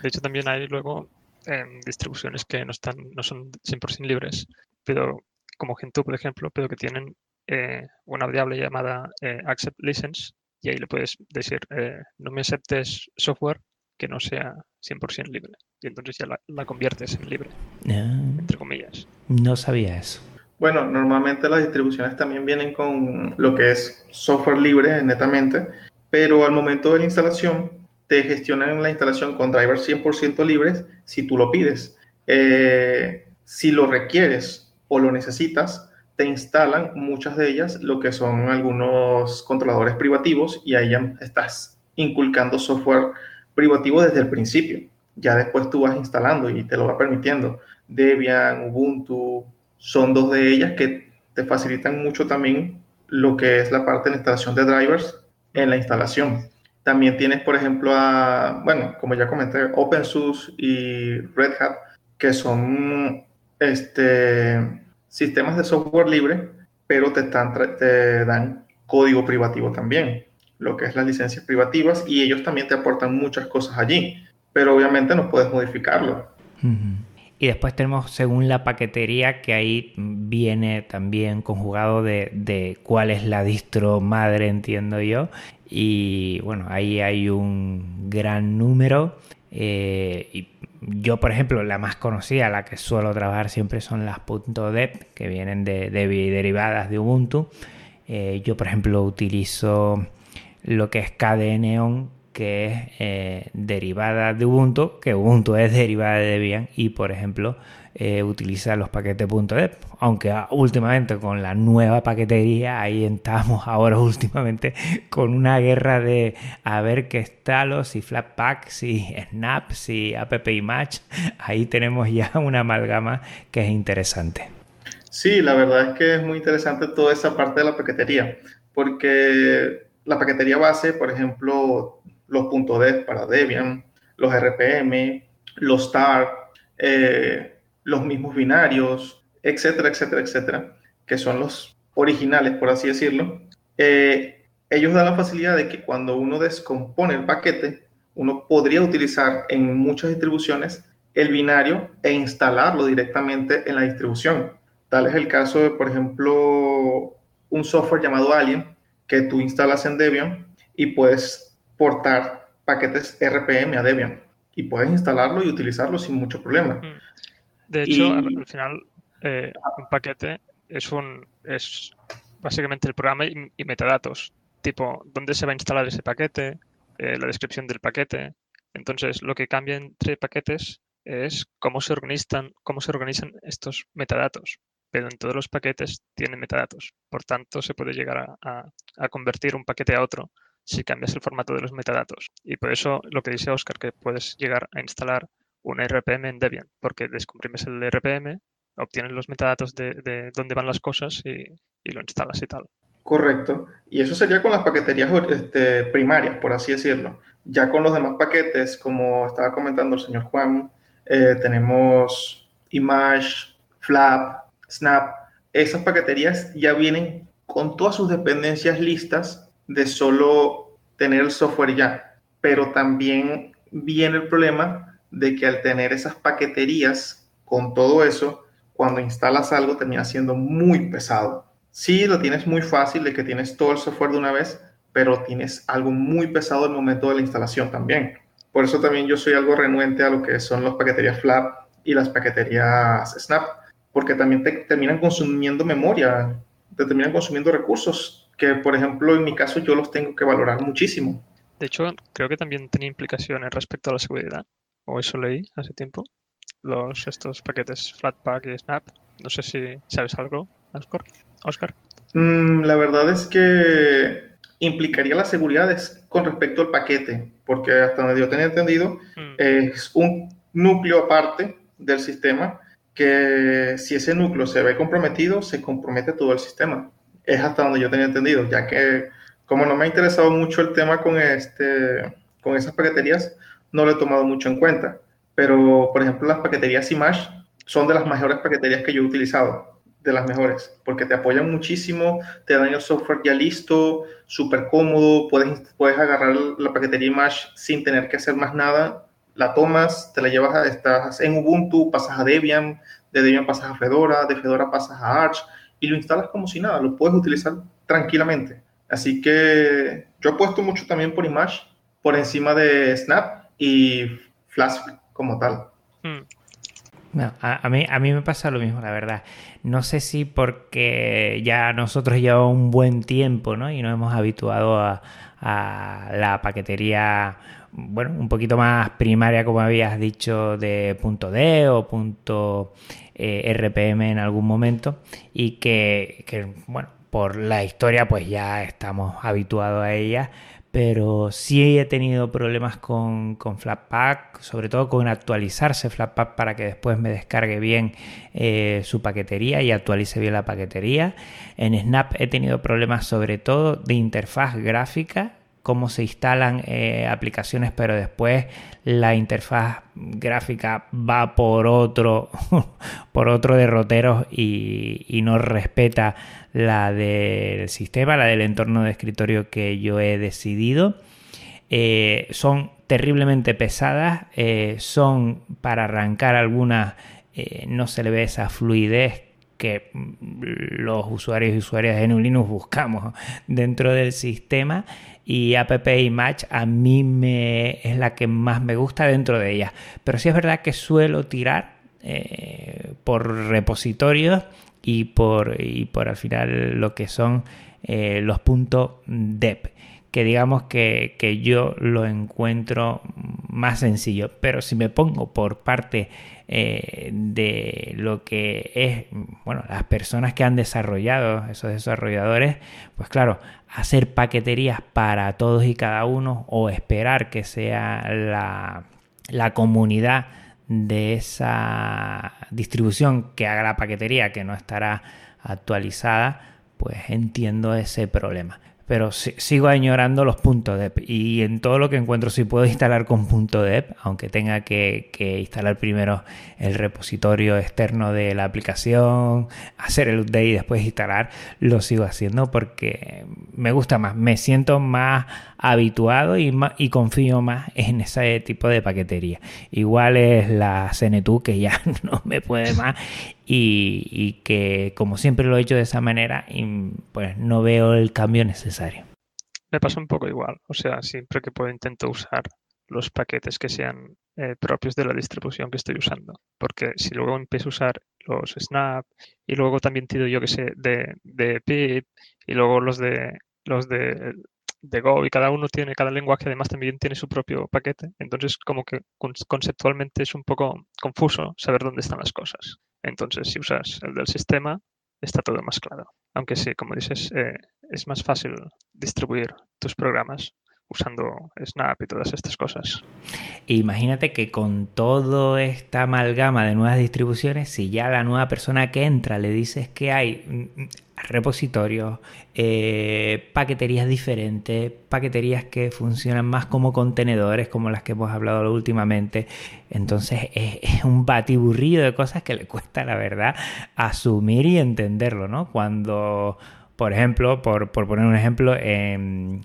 De hecho, también hay luego em, distribuciones que no, están, no son 100% libres, pero como Gentoo, por ejemplo, pero que tienen eh, una variable llamada eh, accept license y ahí le puedes decir eh, no me aceptes software que no sea 100% libre y entonces ya la, conviertes en libre, ah. entre comillas. No sabía eso. Bueno, normalmente las distribuciones también vienen con lo que es software libre netamente, pero al momento de la instalación te gestionan la instalación con drivers 100% libres si tú lo pides. Eh, si lo requieres o lo necesitas, te instalan muchas de ellas lo que son algunos controladores privativos y ahí ya estás inculcando software privativo desde el principio. Ya después tú vas instalando y te lo va permitiendo. Debian, Ubuntu, son dos de ellas que te facilitan mucho también lo que es la parte de la instalación de drivers en la instalación. También tienes, por ejemplo, a, bueno, como ya comenté, OpenSUSE y Red Hat, que son este, sistemas de software libre, pero te, están, te dan código privativo también, lo que es las licencias privativas, y ellos también te aportan muchas cosas allí, pero obviamente no puedes modificarlo. Y después tenemos según la paquetería, que ahí viene también conjugado de, cuál es la distro madre, entiendo yo. Y bueno, ahí hay un gran número. Eh, y yo, por ejemplo, la más conocida, la que suelo trabajar siempre son las .deb, que vienen de, derivadas de Ubuntu. Eh, yo, por ejemplo, utilizo lo que es KDE Neon que es eh, derivada de Ubuntu, que Ubuntu es derivada de Debian y, por ejemplo, eh, utiliza los paquetes .deb. Aunque ah, últimamente con la nueva paquetería, ahí estamos ahora últimamente con una guerra de a ver qué estalo, si Flatpak, si Snap, si App Image. Ahí tenemos ya una amalgama que es interesante. Sí, la verdad es que es muy interesante toda esa parte de la paquetería, porque la paquetería base, por ejemplo, los .deb para Debian, los RPM, los TAR, eh, los mismos binarios, etcétera, etcétera, etcétera, que son los originales, por así decirlo, eh, ellos dan la facilidad de que cuando uno descompone el paquete, uno podría utilizar en muchas distribuciones el binario e instalarlo directamente en la distribución. Tal es el caso de, por ejemplo, un software llamado Alien que tú instalas en Debian y puedes portar paquetes RPM a Debian y puedes instalarlo y utilizarlo sin mucho problema. Mm. De hecho, al final, eh, un paquete es un es básicamente el programa y, metadatos, tipo dónde se va a instalar ese paquete, eh, la descripción del paquete. Entonces, lo que cambia entre paquetes es cómo se organizan, cómo se organizan estos metadatos. Pero en todos los paquetes tienen metadatos. Por tanto, se puede llegar a, a convertir un paquete a otro si cambias el formato de los metadatos. Y por eso lo que dice Oscar, que puedes llegar a instalar un RPM en Debian, porque descomprimes el RPM, obtienes los metadatos de, dónde van las cosas y, lo instalas y tal. Correcto. Y eso sería con las paqueterías este, primarias, por así decirlo. Ya con los demás paquetes, como estaba comentando el señor Juan, eh, tenemos Image, Flap, Snap. Esas paqueterías ya vienen con todas sus dependencias listas de solo tener el software ya. Pero también viene el problema de que al tener esas paqueterías con todo eso, cuando instalas algo termina siendo muy pesado. Sí, lo tienes muy fácil de que tienes todo el software de una vez, pero tienes algo muy pesado el momento de la instalación también. Por eso también yo soy algo renuente a lo que son las paqueterías Flap y las paqueterías Snap, porque también te terminan consumiendo memoria, te terminan consumiendo recursos que, por ejemplo, en mi caso yo los tengo que valorar muchísimo. De hecho, creo que también tiene implicaciones respecto a la seguridad o eso leí hace tiempo, los estos paquetes Flatpak y Snap. No sé si sabes algo, Oscar. Oscar. Mm, la verdad es que implicaría la seguridad con respecto al paquete, porque hasta donde yo tenía entendido, mm. es un núcleo aparte del sistema que si ese núcleo se ve comprometido, se compromete todo el sistema. Es hasta donde yo tenía entendido, ya que como no me ha interesado mucho el tema con, este, con esas paqueterías, no lo he tomado mucho en cuenta. Pero, por ejemplo, las paqueterías Image son de las mejores paqueterías que yo he utilizado, de las mejores, porque te apoyan muchísimo, te dan el software ya listo, súper cómodo, puedes, puedes agarrar la paquetería Image sin tener que hacer más nada, la tomas, te la llevas a, estás en Ubuntu, pasas a Debian, de Debian pasas a Fedora, de Fedora pasas a Arch y lo instalas como si nada, lo puedes utilizar tranquilamente. Así que yo he puesto mucho también por Image, por encima de Snap, y Flash como tal. Hmm. a, mí, a mí me pasa lo mismo, la verdad. No sé si porque ya nosotros llevamos un buen tiempo ¿no? y nos hemos habituado a, la paquetería, bueno, un poquito más primaria, como habías dicho, de punto .d o punto eh, .rpm en algún momento y que, bueno, por la historia pues ya estamos habituados a ella pero sí he tenido problemas con, con, Flatpak, sobre todo con actualizarse Flatpak para que después me descargue bien eh, su paquetería y actualice bien la paquetería. En Snap he tenido problemas sobre todo de interfaz gráfica, cómo se instalan eh, aplicaciones, pero después la interfaz gráfica va por otro, por otro derrotero y, no respeta la del sistema, la del entorno de escritorio que yo he decidido. Eh, son terriblemente pesadas, eh, son para arrancar algunas, no se le ve esa fluidez que los usuarios y usuarias de GNU Linux buscamos dentro del sistema y app Image a mí me, es la que más me gusta dentro de ella. Pero sí es verdad que suelo tirar por repositorios y por, y por al final lo que son eh, los puntos dep que digamos que, que, yo lo encuentro más sencillo. Pero si me pongo por parte eh, de lo que es, bueno, las personas que han desarrollado, esos desarrolladores, pues claro, hacer paqueterías para todos y cada uno o esperar que sea la, la comunidad de esa distribución que haga la paquetería que no estará actualizada, pues entiendo ese problema pero sigo añorando los DEP y en todo lo que encuentro si puedo instalar con DEP, aunque tenga que, instalar primero el repositorio externo de la aplicación, hacer el update y después instalar, lo sigo haciendo porque me gusta más, me siento más habituado y, y confío más en ese tipo de paquetería. Igual es la CNTU que ya no me puede más y, que como siempre lo he hecho de esa manera, pues no veo el cambio necesario. Me pasa un poco igual, o sea, siempre que puedo intento usar los paquetes que sean eh, propios de la distribución que estoy usando, porque si luego empiezo a usar los Snap y luego también tiro yo que sé de, de PIP y luego los de los de de Go y cada uno tiene, cada lenguaje además también tiene su propio paquete. Entonces, como que conceptualmente es un poco confuso saber dónde están las cosas. Entonces, si usas el del sistema, está todo más claro. Aunque sí, como dices, eh, es más fácil distribuir tus programas usando Snap y todas estas cosas. Imagínate que con toda esta amalgama de nuevas distribuciones, si ya la nueva persona que entra le dices que hay mm, mm, repositorios, eh, paqueterías diferentes, paqueterías que funcionan más como contenedores, como las que hemos hablado últimamente, entonces es, un batiburrillo de cosas que le cuesta, la verdad, asumir y entenderlo, ¿no? Cuando por ejemplo, por, poner un ejemplo, en,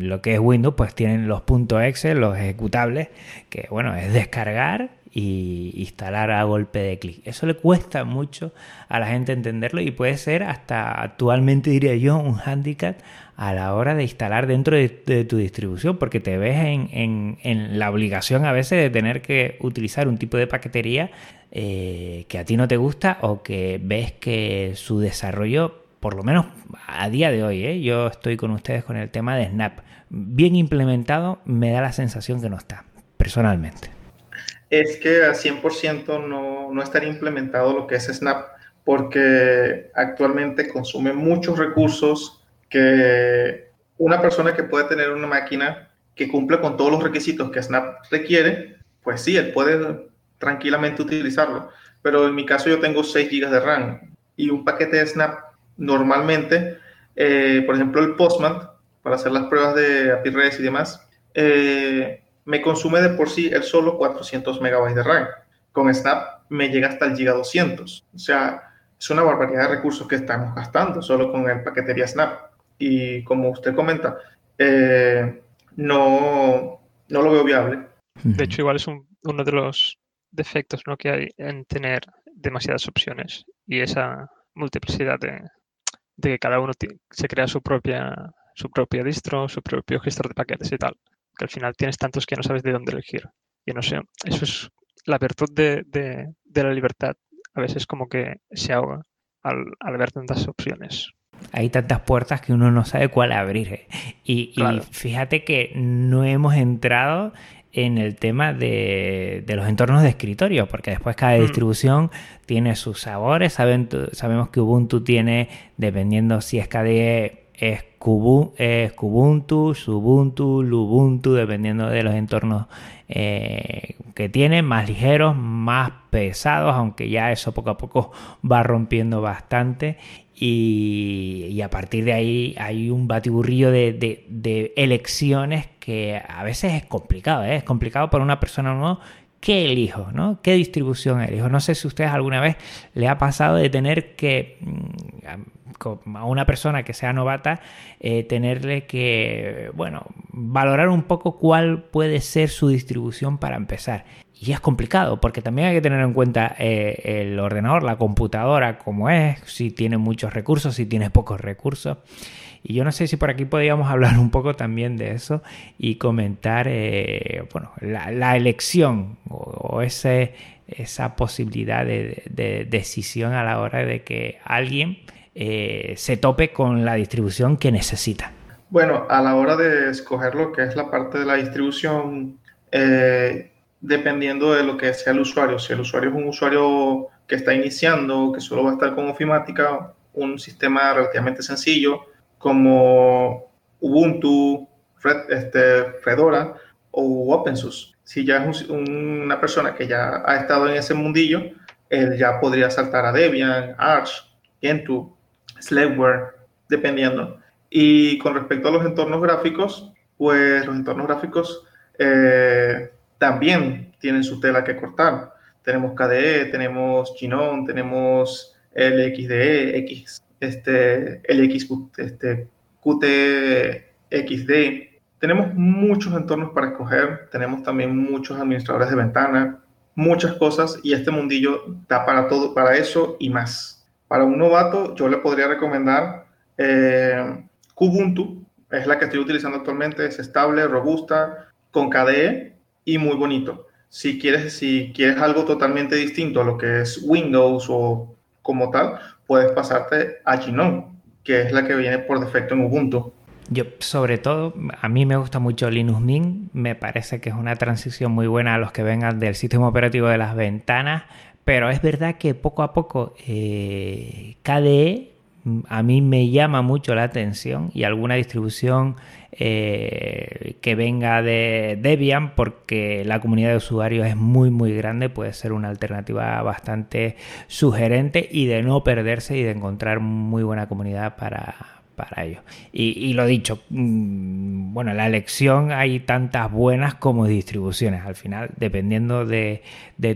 lo que es Windows, pues tienen los puntos .exe, los ejecutables, que bueno, es descargar y instalar a golpe de clic. Eso le cuesta mucho a la gente entenderlo y puede ser hasta actualmente, diría yo, un handicap a la hora de instalar dentro de, tu distribución, porque te ves en, la obligación a veces de tener que utilizar un tipo de paquetería eh, que a ti no te gusta o que ves que su desarrollo por lo menos a día de hoy, ¿eh? yo estoy con ustedes con el tema de Snap. Bien implementado, me da la sensación que no está, personalmente. Es que al 100% no, no estaría implementado lo que es Snap, porque actualmente consume muchos recursos que una persona que puede tener una máquina que cumple con todos los requisitos que Snap requiere, pues sí, él puede tranquilamente utilizarlo. Pero en mi caso yo tengo 6 GB de RAM y un paquete de Snap normalmente, eh, por ejemplo, el Postman, para hacer las pruebas de API REST y demás, eh, me consume de por sí el solo 400 megabytes de RAM. Con Snap me llega hasta el Giga 200. O sea, es una barbaridad de recursos que estamos gastando solo con el paquetería Snap. Y como usted comenta, eh, no, no lo veo viable. De hecho, igual es uno de los defectos ¿no? que hay en tener demasiadas opciones y esa multiplicidad de, de que cada uno se crea su propia, su propia distro, su propio gestor de paquetes y tal. Que al final tienes tantos que no sabes de dónde elegir. Y no sé, eso es la virtud de, de, la libertad. A veces como que se ahoga al, al, ver tantas opciones. Hay tantas puertas que uno no sabe cuál abrir. ¿eh? Y, y fíjate que no hemos entrado en el tema de, los entornos de escritorio, porque después cada mm. distribución tiene sus sabores. sabemos que Ubuntu tiene, dependiendo si es KDE, es, Kubuntu, Subuntu, Lubuntu, dependiendo de los entornos eh, que tiene, más ligeros, más pesados, aunque ya eso poco a poco va rompiendo bastante. Y, a partir de ahí hay un batiburrillo de, elecciones que a veces es complicado, ¿eh? es complicado para una persona nueva. ¿Qué elijo? ¿no? ¿Qué distribución elijo? No sé si a ustedes alguna vez le ha pasado de tener que, mm, a una persona que sea novata, eh, tenerle que, bueno, valorar un poco cuál puede ser su distribución para empezar. Y es complicado porque también hay que tener en cuenta eh, el ordenador, la computadora, como es, si tiene muchos recursos, si tiene pocos recursos. Y yo no sé si por aquí podríamos hablar un poco también de eso y comentar eh, bueno, la, elección o, ese, esa posibilidad de, decisión a la hora de que alguien eh, se tope con la distribución que necesita. Bueno, a la hora de escoger lo que es la parte de la distribución, eh, dependiendo de lo que sea el usuario, si el usuario es un usuario que está iniciando, que solo va a estar con ofimática, un sistema relativamente sencillo como Ubuntu, este, Fedora o OpenSUSE. Si ya es una persona que ya ha estado en ese mundillo, él ya podría saltar a Debian, Arch, Gentoo, Slackware, dependiendo. Y con respecto a los entornos gráficos, pues los entornos gráficos eh, también tienen su tela que cortar. Tenemos KDE, tenemos Gnome, tenemos LXDE, X, este, LX, este, QTXD. Tenemos muchos entornos para escoger, tenemos también muchos administradores de ventana, muchas cosas y este mundillo da para todo, para eso y más. Para un novato, yo le podría recomendar eh, Kubuntu, es la que estoy utilizando actualmente, es estable, robusta, con KDE y muy bonito. Si quieres, si quieres algo totalmente distinto a lo que es Windows o como tal, puedes pasarte a Gnome, que es la que viene por defecto en Ubuntu. Yo, sobre todo, a mí me gusta mucho Linux Mint, me parece que es una transición muy buena a los que vengan del sistema operativo de las ventanas, pero es verdad que poco a poco eh, KDE a mí me llama mucho la atención y alguna distribución eh, que venga de Debian porque la comunidad de usuarios es muy muy grande puede ser una alternativa bastante sugerente y de no perderse y de encontrar muy buena comunidad para, para ello. Y, lo dicho, mm, bueno, la elección hay tantas buenas como distribuciones. Al final, dependiendo de,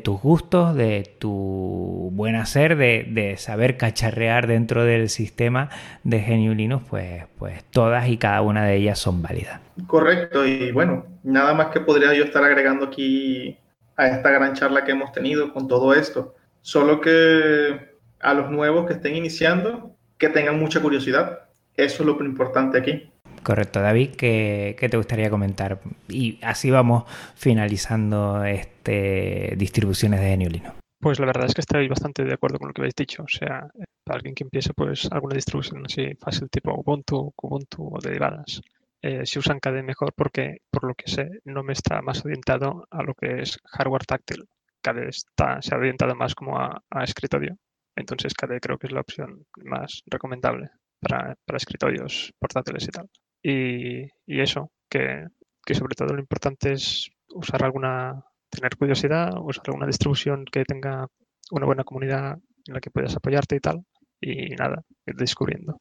tus gustos, de tu buen hacer, de, saber cacharrear dentro del sistema de Linux, pues, pues todas y cada una de ellas son válidas. Correcto, y bueno, nada más que podría yo estar agregando aquí a esta gran charla que hemos tenido con todo esto. Solo que a los nuevos que estén iniciando, que tengan mucha curiosidad, eso es lo importante aquí. Correcto, David, ¿qué, te gustaría comentar? Y así vamos finalizando este distribuciones de Geniolino. Pues la verdad es que estoy bastante de acuerdo con lo que habéis dicho. O sea, para alguien que empiece pues alguna distribución así fácil tipo Ubuntu, Ubuntu o derivadas, eh, si usan KDE mejor porque, por lo que sé, no me está más orientado a lo que es hardware táctil. KDE está, se ha orientado más como a, a escritorio. Entonces KDE creo que es la opción más recomendable para, escritorios portátiles y tal. Y, eso, que, sobre todo lo importante es usar alguna, tener curiosidad, usar alguna distribución que tenga una buena comunidad en la que puedas apoyarte y tal. Y nada, descubriendo.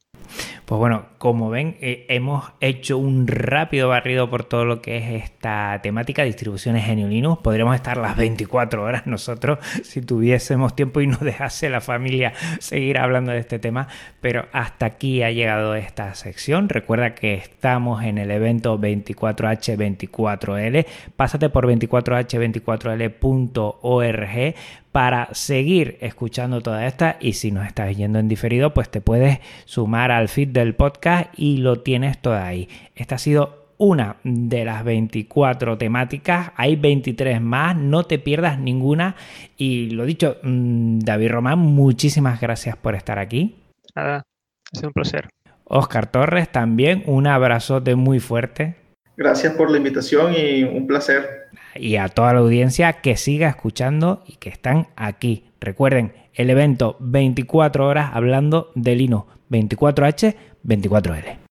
Pues bueno, como ven, eh, hemos hecho un rápido barrido por todo lo que es esta temática, distribuciones en Linux. Podríamos estar las 24 horas nosotros si tuviésemos tiempo y no dejase la familia seguir hablando de este tema, pero hasta aquí ha llegado esta sección. Recuerda que estamos en el evento 24H24L. Pásate por 24H24L.org para seguir escuchando toda esta y si nos estás yendo en diferido pues te puedes sumar al feed del podcast y lo tienes todo ahí. Esta ha sido una de las 24 temáticas, hay 23 más, no te pierdas ninguna y lo dicho, mm, David Román, muchísimas gracias por estar aquí. Nada, ha sido un placer. Oscar Torres también, un abrazote muy fuerte. Gracias por la invitación y un placer y a toda la audiencia que siga escuchando y que están aquí. Recuerden, el evento 24 horas hablando de Linux 24H, 24L.